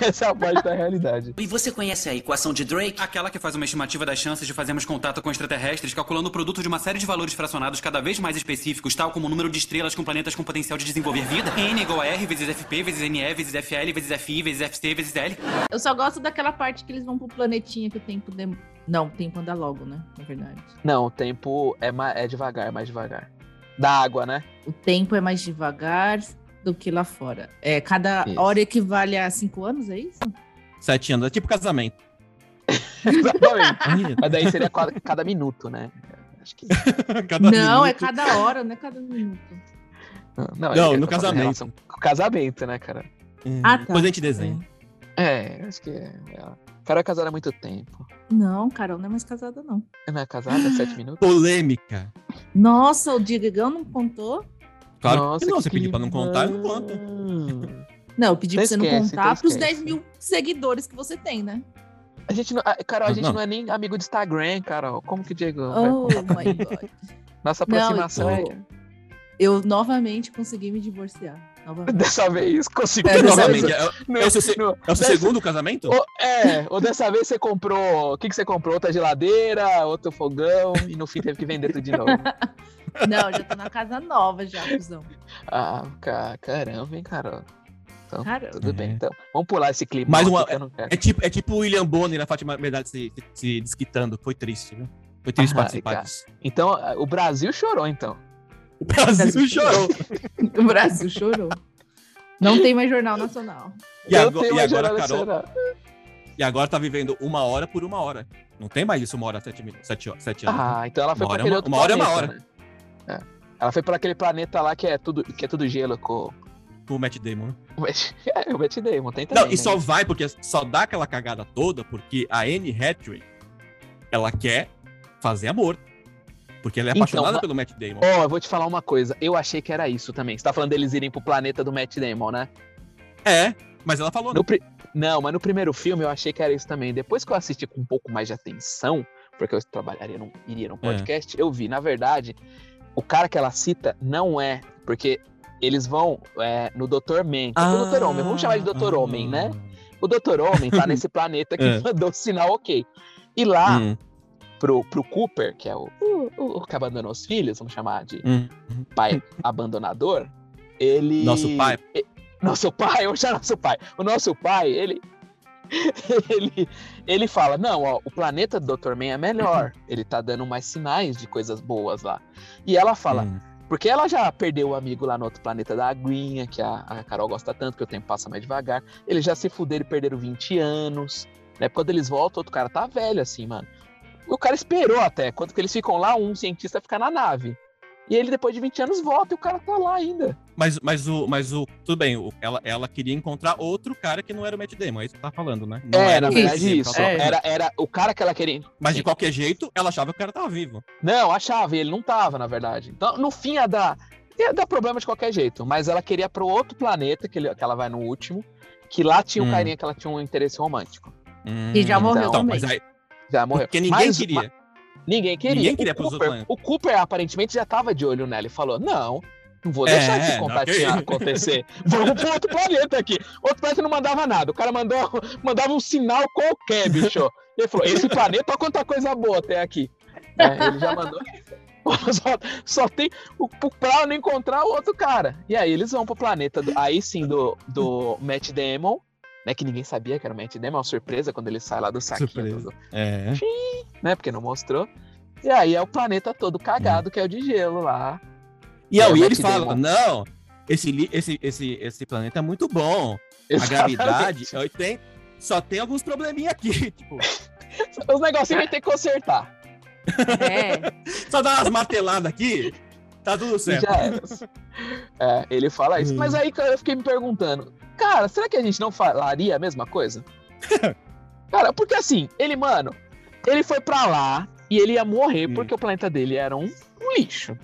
essa é a parte da realidade. E você conhece a equação de Drake? Aquela que faz uma estimativa das chances de fazermos contato com extraterrestres, calculando o produto de uma série de valores fracionados cada vez mais específicos, tal como o número de estrelas com planetas com potencial de desenvolver vida. N igual a R vezes FP vezes NE vezes FL vezes FI vezes FC vezes L. Eu só gosto daquela parte que eles vão pro planetinha que o tempo dem... Não, o tempo anda logo, né? Na verdade. Não, o tempo é, é devagar, mais devagar. Da água, né? O tempo é mais devagar do que lá fora. É, cada Isso. hora equivale a cinco anos, é isso? Sete anos. É tipo casamento. Exatamente. *laughs* Mas daí seria cada, cada minuto, né? Acho que. *laughs* cada não, é minuto. cada hora, não é cada minuto. Não, Não, é- no casamento. casamento, né, cara? Hum, Ah, tá. Depois a gente desenha. É, acho que. É, é. Cara é casada há muito tempo. Não, Carol não é mais casada, não. Não é casada há sete minutos? Polêmica. Nossa, o Diegão não contou? Claro Nossa, que não. que Você pediu pra não contar, eu não conto. climão. Não, eu pedi pra Você você não esquece, contar então pros esquece. 10 mil seguidores que você tem, né? A gente não, Carol, a Não, gente não. não. é nem amigo de Instagram, Carol. Como que o Diego vai Oh contar? my God. Nossa Não, aproximação eu tô- é. Eu novamente consegui me divorciar. Novamente. *laughs* Dessa vez conseguiu. É, Novamente, vez- é, é o seu, se- no- é o seu dessa- segundo casamento? Ou- é, ou dessa vez você comprou. O que, que você comprou? Outra geladeira, outro fogão, e no fim teve que vender tudo de novo. *laughs* Não, já tô na casa nova já, cuzão. Ah, ca- caramba, hein, Carol. Então, Caramba. tudo bem. É. Então, vamos pular esse clima. Mais uma- que eu não quero. É tipo, é tipo o William Bonner e a Fátima Verdade se, se desquitando. Foi triste, viu? Foi triste Ai, participar disso. Então, ah, o Brasil chorou, então. O Brasil chorou. O Brasil chorou. Não tem mais jornal nacional. E agora, e agora, Carol, nacional. e agora tá vivendo uma hora por uma hora. Não tem mais isso, uma hora, sete, minutos, sete, sete anos. Ah, então ela foi Uma para hora é aquele uma- outro uma hora é uma planeta, né? É. Ela foi para aquele planeta lá que é tudo, que é tudo gelo com Com o Matt Damon. né? o Matt, *laughs* é, o Matt Damon. Tem também, Não, e só né? vai porque só dá aquela cagada toda porque a Anne Hathaway, ela quer fazer amor. Porque ela é Então, apaixonada ma- pelo Matt Damon. Ó, eu vou te falar uma coisa. Eu achei que era isso também. Você tá falando deles irem pro planeta do Matt Damon, né? É, mas ela falou, No pri- Não, mas no primeiro filme eu achei que era isso também. Depois que eu assisti com um pouco mais de atenção, porque eu trabalharia num, iria num podcast, eu vi, na verdade, o cara que ela cita não é, porque eles vão é, no Dr. Man, é o Dr. Homem, vamos chamar de Dr. Homem, né? O Dr. Homem tá nesse *laughs* planeta que É. *laughs* mandou o sinal ok. E lá, Hum, pro, pro Cooper, que é o, o, o que abandonou os filhos, vamos chamar de hum. pai abandonador, ele. Nosso pai. Nosso pai, eu já nosso pai. O nosso pai, ele. *laughs* Ele, ele fala: Não, ó, o planeta do Dr. Man é melhor. *laughs* Ele tá dando mais sinais de coisas boas lá. E ela fala: Hum. Porque ela já perdeu o amigo lá no outro planeta da aguinha, que a, a Carol gosta tanto, que o tempo passa mais devagar. Eles já se fuderam e perderam 20 anos. Né? Quando eles voltam, outro cara tá velho, assim, mano. O cara esperou até. Quando que eles ficam lá, um cientista fica na nave. E ele, depois de 20 anos, volta e o cara tá lá ainda. Mas, mas o. Mas o. Tudo bem, o- ela, ela queria encontrar outro cara que não era o Matt Damon, é isso que tá falando, né? Não é, era na verdade, isso. É. procurando. Era, era o cara que ela queria. Mas Sim. de qualquer jeito, ela achava que o cara tava vivo. Não, achava, e ele não tava, na verdade. Então, no fim, ia dar, ia dar problema de qualquer jeito. Mas ela queria pro outro planeta, que, ele- que ela vai no último, que lá tinha um Hum. carinha que ela tinha um interesse romântico. E já morreu então, também. Mas aí, Já morreu. porque ninguém Mas- queria. ma- ninguém queria. Ninguém O queria pros Cooper, o Cooper aparentemente já tava de olho nela e falou: Não, não vou deixar É, esse contatinho que- acontecer. *laughs* Vamos pro outro planeta aqui. Outro planeta não mandava nada. O cara mandou, mandava um sinal qualquer, bicho. Ele falou: Esse planeta, olha quanta coisa boa tem aqui. É, ele já mandou. *laughs* Só, só tem o o- pra não encontrar o outro cara. E aí eles vão pro planeta, do- aí sim, do, do Matt Damon, né? Que ninguém sabia que era o Matt Damon, é uma surpresa quando ele sai lá do saquinho. Surpresa. É. né? Porque não mostrou. E aí é o planeta todo cagado, que é o de gelo lá. E É, aí Matt falam: Damon. não, esse, esse, esse, esse planeta é muito bom. A gravidade é 80, só tem alguns probleminha aqui. *laughs* Tipo, *laughs* Os negocinhos vai ter que consertar. É. só dá umas marteladas aqui, tá tudo certo. É, ele fala isso. Hum. Mas aí eu fiquei me perguntando, cara, será que a gente não falaria a mesma coisa? *laughs* cara, porque assim, ele, mano, ele foi pra lá e ele ia morrer Hum. porque o planeta dele era um, um lixo.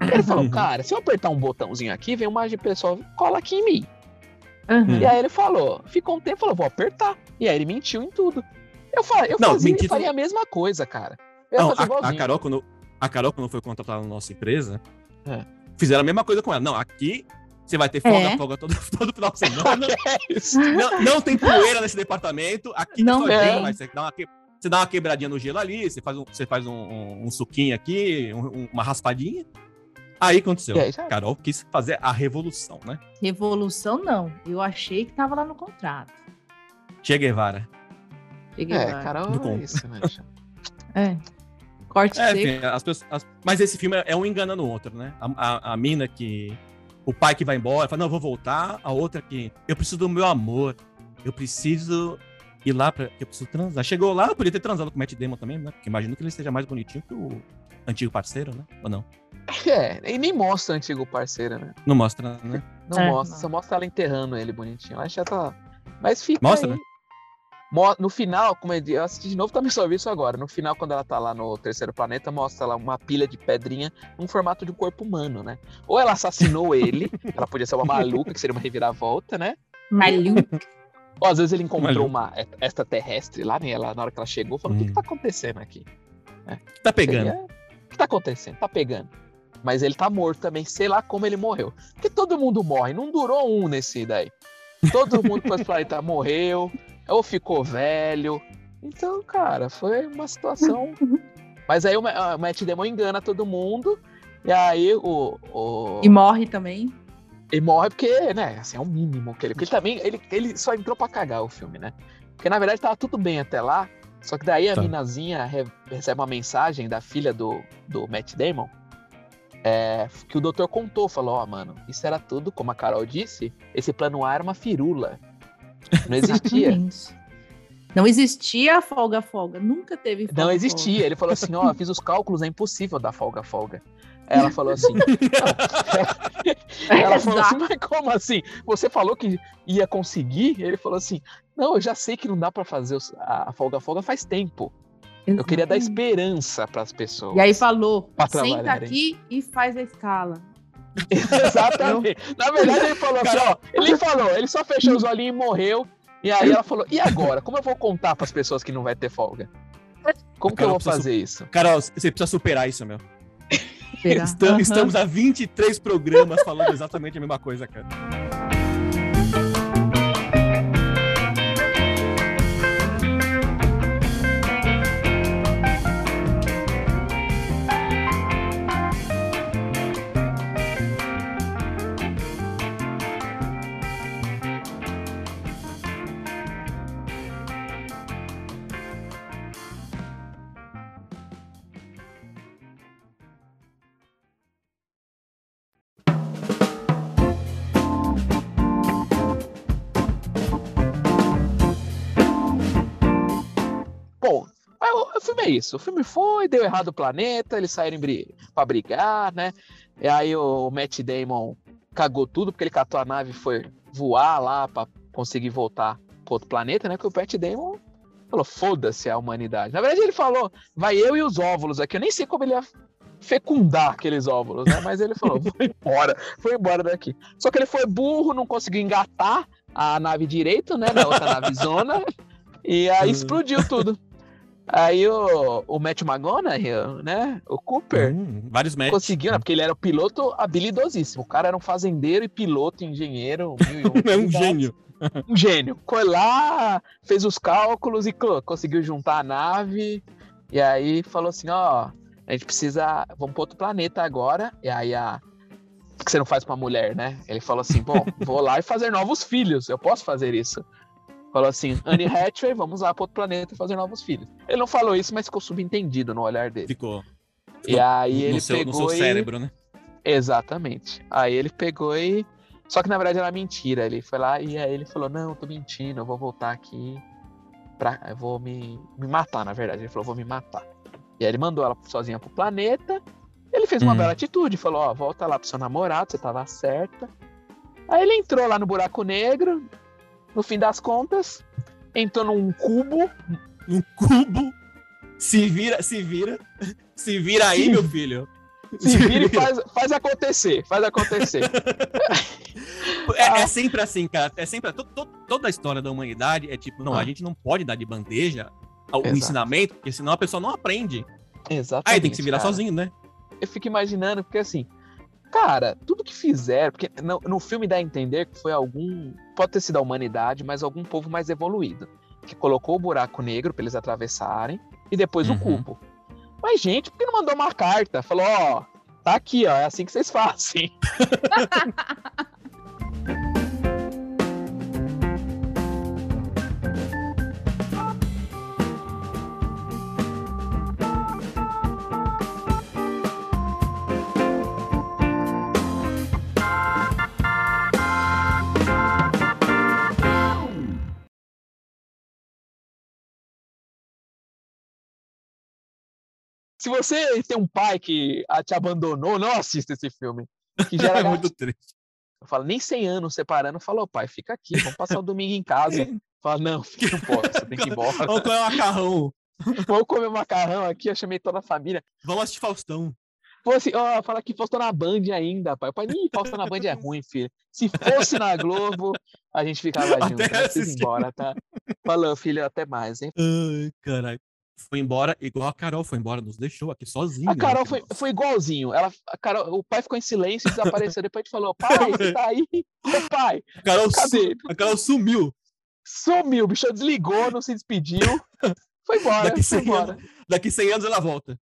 Ele falou, Uhum. cara, se eu apertar um botãozinho aqui, vem uma pessoa cola aqui em mim. Uhum. E aí ele falou, ficou um tempo, falou, vou apertar. E aí ele mentiu em tudo. Eu falei, eu Não, fazia, faria a mesma coisa, cara. Não, a, a. Carol, quando, a Carol, quando foi contratada na nossa empresa, É. fizeram a mesma coisa com ela. Não, aqui você vai ter folga, É. folga todo, *laughs* todo final de semana. *laughs* É não, não tem poeira nesse departamento. Aqui Não só tem. gelo, mas você dá, uma que- você dá uma quebradinha no gelo ali, você faz um, você faz um, um- um suquinho aqui, um- um- uma raspadinha. Aí aconteceu. Carol quis fazer a revolução, né? Revolução, não. Eu achei que tava lá no contrato. Che Guevara. Cheguei É, lá. Carol, Do é isso, né? *laughs* É. Corte É, seco. enfim, as pessoas, as- mas esse filme é um enganando o outro, né? A, a, a mina que. O pai que vai embora, fala, não, eu vou voltar. A outra que. Eu preciso do meu amor. Eu preciso ir lá pra. Eu preciso transar. Chegou lá, podia ter transado com o Matt Damon também, né? Porque imagino que ele seja mais bonitinho que o antigo parceiro, né? Ou não? É, e nem mostra o antigo parceiro, né? Não mostra, né? Não É, mostra, não. só mostra ela enterrando ele bonitinho. Acho que já tá. Mas fica. Mostra, aí. né? No final, como eu assisti de novo, também só vi isso agora. No final, quando ela tá lá no terceiro planeta, mostra lá uma pilha de pedrinha num formato de um corpo humano, né? Ou ela assassinou *laughs* ele, ela podia ser uma maluca, que seria uma reviravolta, né? Maluco. Ou às vezes ele encontrou Maluco. uma extraterrestre lá, né? Ela, na hora que ela chegou, falou: o que, Hum. que tá acontecendo aqui? Tá pegando. Seria- O que tá acontecendo? Tá pegando. Mas ele tá morto também, sei lá como ele morreu. Porque todo mundo morre, não durou um nesse daí. Todo mundo que foi pro planeta morreu, ou ficou velho. Então, cara, foi uma situação. *laughs* Mas aí o o Matt Damon engana todo mundo, e aí o. o... E morre também. Ele morre porque, né, assim, é o mínimo que ele. Porque ele também. Ele, ele só entrou pra cagar o filme, né? Porque na verdade tava tudo bem até lá. Só que daí a Tá. minazinha re- recebe uma mensagem da filha do, do Matt Damon. é, que o doutor contou, falou, ó, mano, isso era tudo, como a Carol disse, esse plano A era uma firula. Não existia. Exatamente. Não existia a folga-folga. Nunca teve folga Não existia. Ele falou assim, ó, eu fiz os cálculos, é impossível dar folga-folga. Ela falou assim. *laughs* Ela falou assim, mas como assim? Você falou que ia conseguir? Ele falou assim, não, eu já sei que não dá pra fazer a folga-folga faz tempo. Eu queria dar esperança pras pessoas. E aí falou: senta aqui e faz a escala. *laughs* Exatamente. Na verdade, ele falou assim, ó, ele falou, ele só fechou os olhinhos e morreu. E aí ela falou, e agora? Como eu vou contar pras pessoas que não vai ter folga? Como que eu vou fazer isso? Carol, você precisa superar isso, meu. Estamos, Aham. estamos há 23 programas falando exatamente a mesma coisa, cara. Filme é isso. O filme foi, deu errado o planeta, eles saíram pra brigar, né? E aí o Matt Damon cagou tudo, porque ele catou a nave e foi voar lá pra conseguir voltar pro outro planeta, né? Que o Matt Damon falou, foda-se a humanidade. Na verdade, ele falou, vai eu e os óvulos aqui. Eu nem sei como ele ia fecundar aqueles óvulos, né? Mas ele falou, *laughs* vou embora, foi embora daqui. Só que ele foi burro, não conseguiu engatar a nave direito, né? Na outra *laughs* nave zona. E aí Hum. explodiu tudo. Aí o, o Matt McGonagall, né? O Cooper, Hum, vários matches. conseguiu, né? Porque ele era o piloto habilidosíssimo. O cara era um fazendeiro e piloto, engenheiro. *laughs* É um gênio. Um gênio. Foi lá, fez os cálculos e conseguiu juntar a nave. E aí falou assim: ó, a gente precisa. Vamos para outro planeta agora. E aí a. O que você não faz pra mulher, né? Ele falou assim: bom, *laughs* vou lá e fazer novos filhos. Eu posso fazer isso. Falou assim: Anne Hathaway, vamos lá para outro planeta e fazer novos filhos. Ele não falou isso, mas ficou subentendido no olhar dele. Ficou. E aí ele seu, pegou no seu e- cérebro, né? Exatamente. Aí ele pegou e. Só que na verdade era mentira. Ele foi lá e aí ele falou: Não, eu tô mentindo, eu vou voltar aqui. Pra... Eu vou me... me matar, na verdade. Ele falou: Vou me matar. E aí ele mandou ela sozinha pro planeta. Ele fez uma Hum. bela atitude, falou: Ó, volta lá pro seu namorado, você tava certa. Aí ele entrou lá no buraco negro. No fim das contas, entrou num cubo. Um cubo. Se vira, se vira. Se vira aí, Se- meu filho. Se vira e faz, faz acontecer, faz acontecer. *laughs* É, Ah. é sempre assim, cara. É sempre. to- to- toda a história da humanidade é tipo, não, Ah. a gente não pode dar de bandeja o Exato. ensinamento, porque senão a pessoa não aprende. Exatamente. Aí tem que se virar cara. sozinho, né? eu fico imaginando, porque assim, cara, tudo que fizeram, porque no, no filme dá a entender que foi algum, pode ter sido a humanidade, mas algum povo mais evoluído, que colocou o buraco negro pra eles atravessarem e depois o Uhum. cubo. Mas, gente, por que não mandou uma carta? Falou, ó, tá aqui, ó, é assim que vocês *laughs* fazem. *laughs* Se você tem um pai que te abandonou, não assista esse filme. Que gera *laughs* É muito triste. Eu falo, nem 100 anos separando, falou, pai, fica aqui, vamos passar o domingo em casa. *laughs* Fala, não, filho, não posso, você tem que ir embora. Vamos comer macarrão. *laughs* Vamos comer macarrão aqui, eu chamei toda a família. Vamos assistir Faustão. Pô, assim, ó, fala que Faustão na Band ainda, pai. O pai, nem Faustão na Band é ruim, filho. Se fosse na Globo, a gente ficava junto. Até vocês assistir. embora, tá? Falou, filho, até mais, hein? Ai, caralho. Foi embora, igual a Carol foi embora, nos deixou aqui sozinho. A Carol né, foi, foi igualzinho. Ela, a Carol, o pai ficou em silêncio e desapareceu. Depois a gente falou, pai, você *laughs* tá aí? Ô, pai, A Carol, su- a Carol sumiu. Sumiu, o bicho desligou, não se despediu. Foi embora, Daqui foi 100 embora. anos, daqui 100 anos ela volta.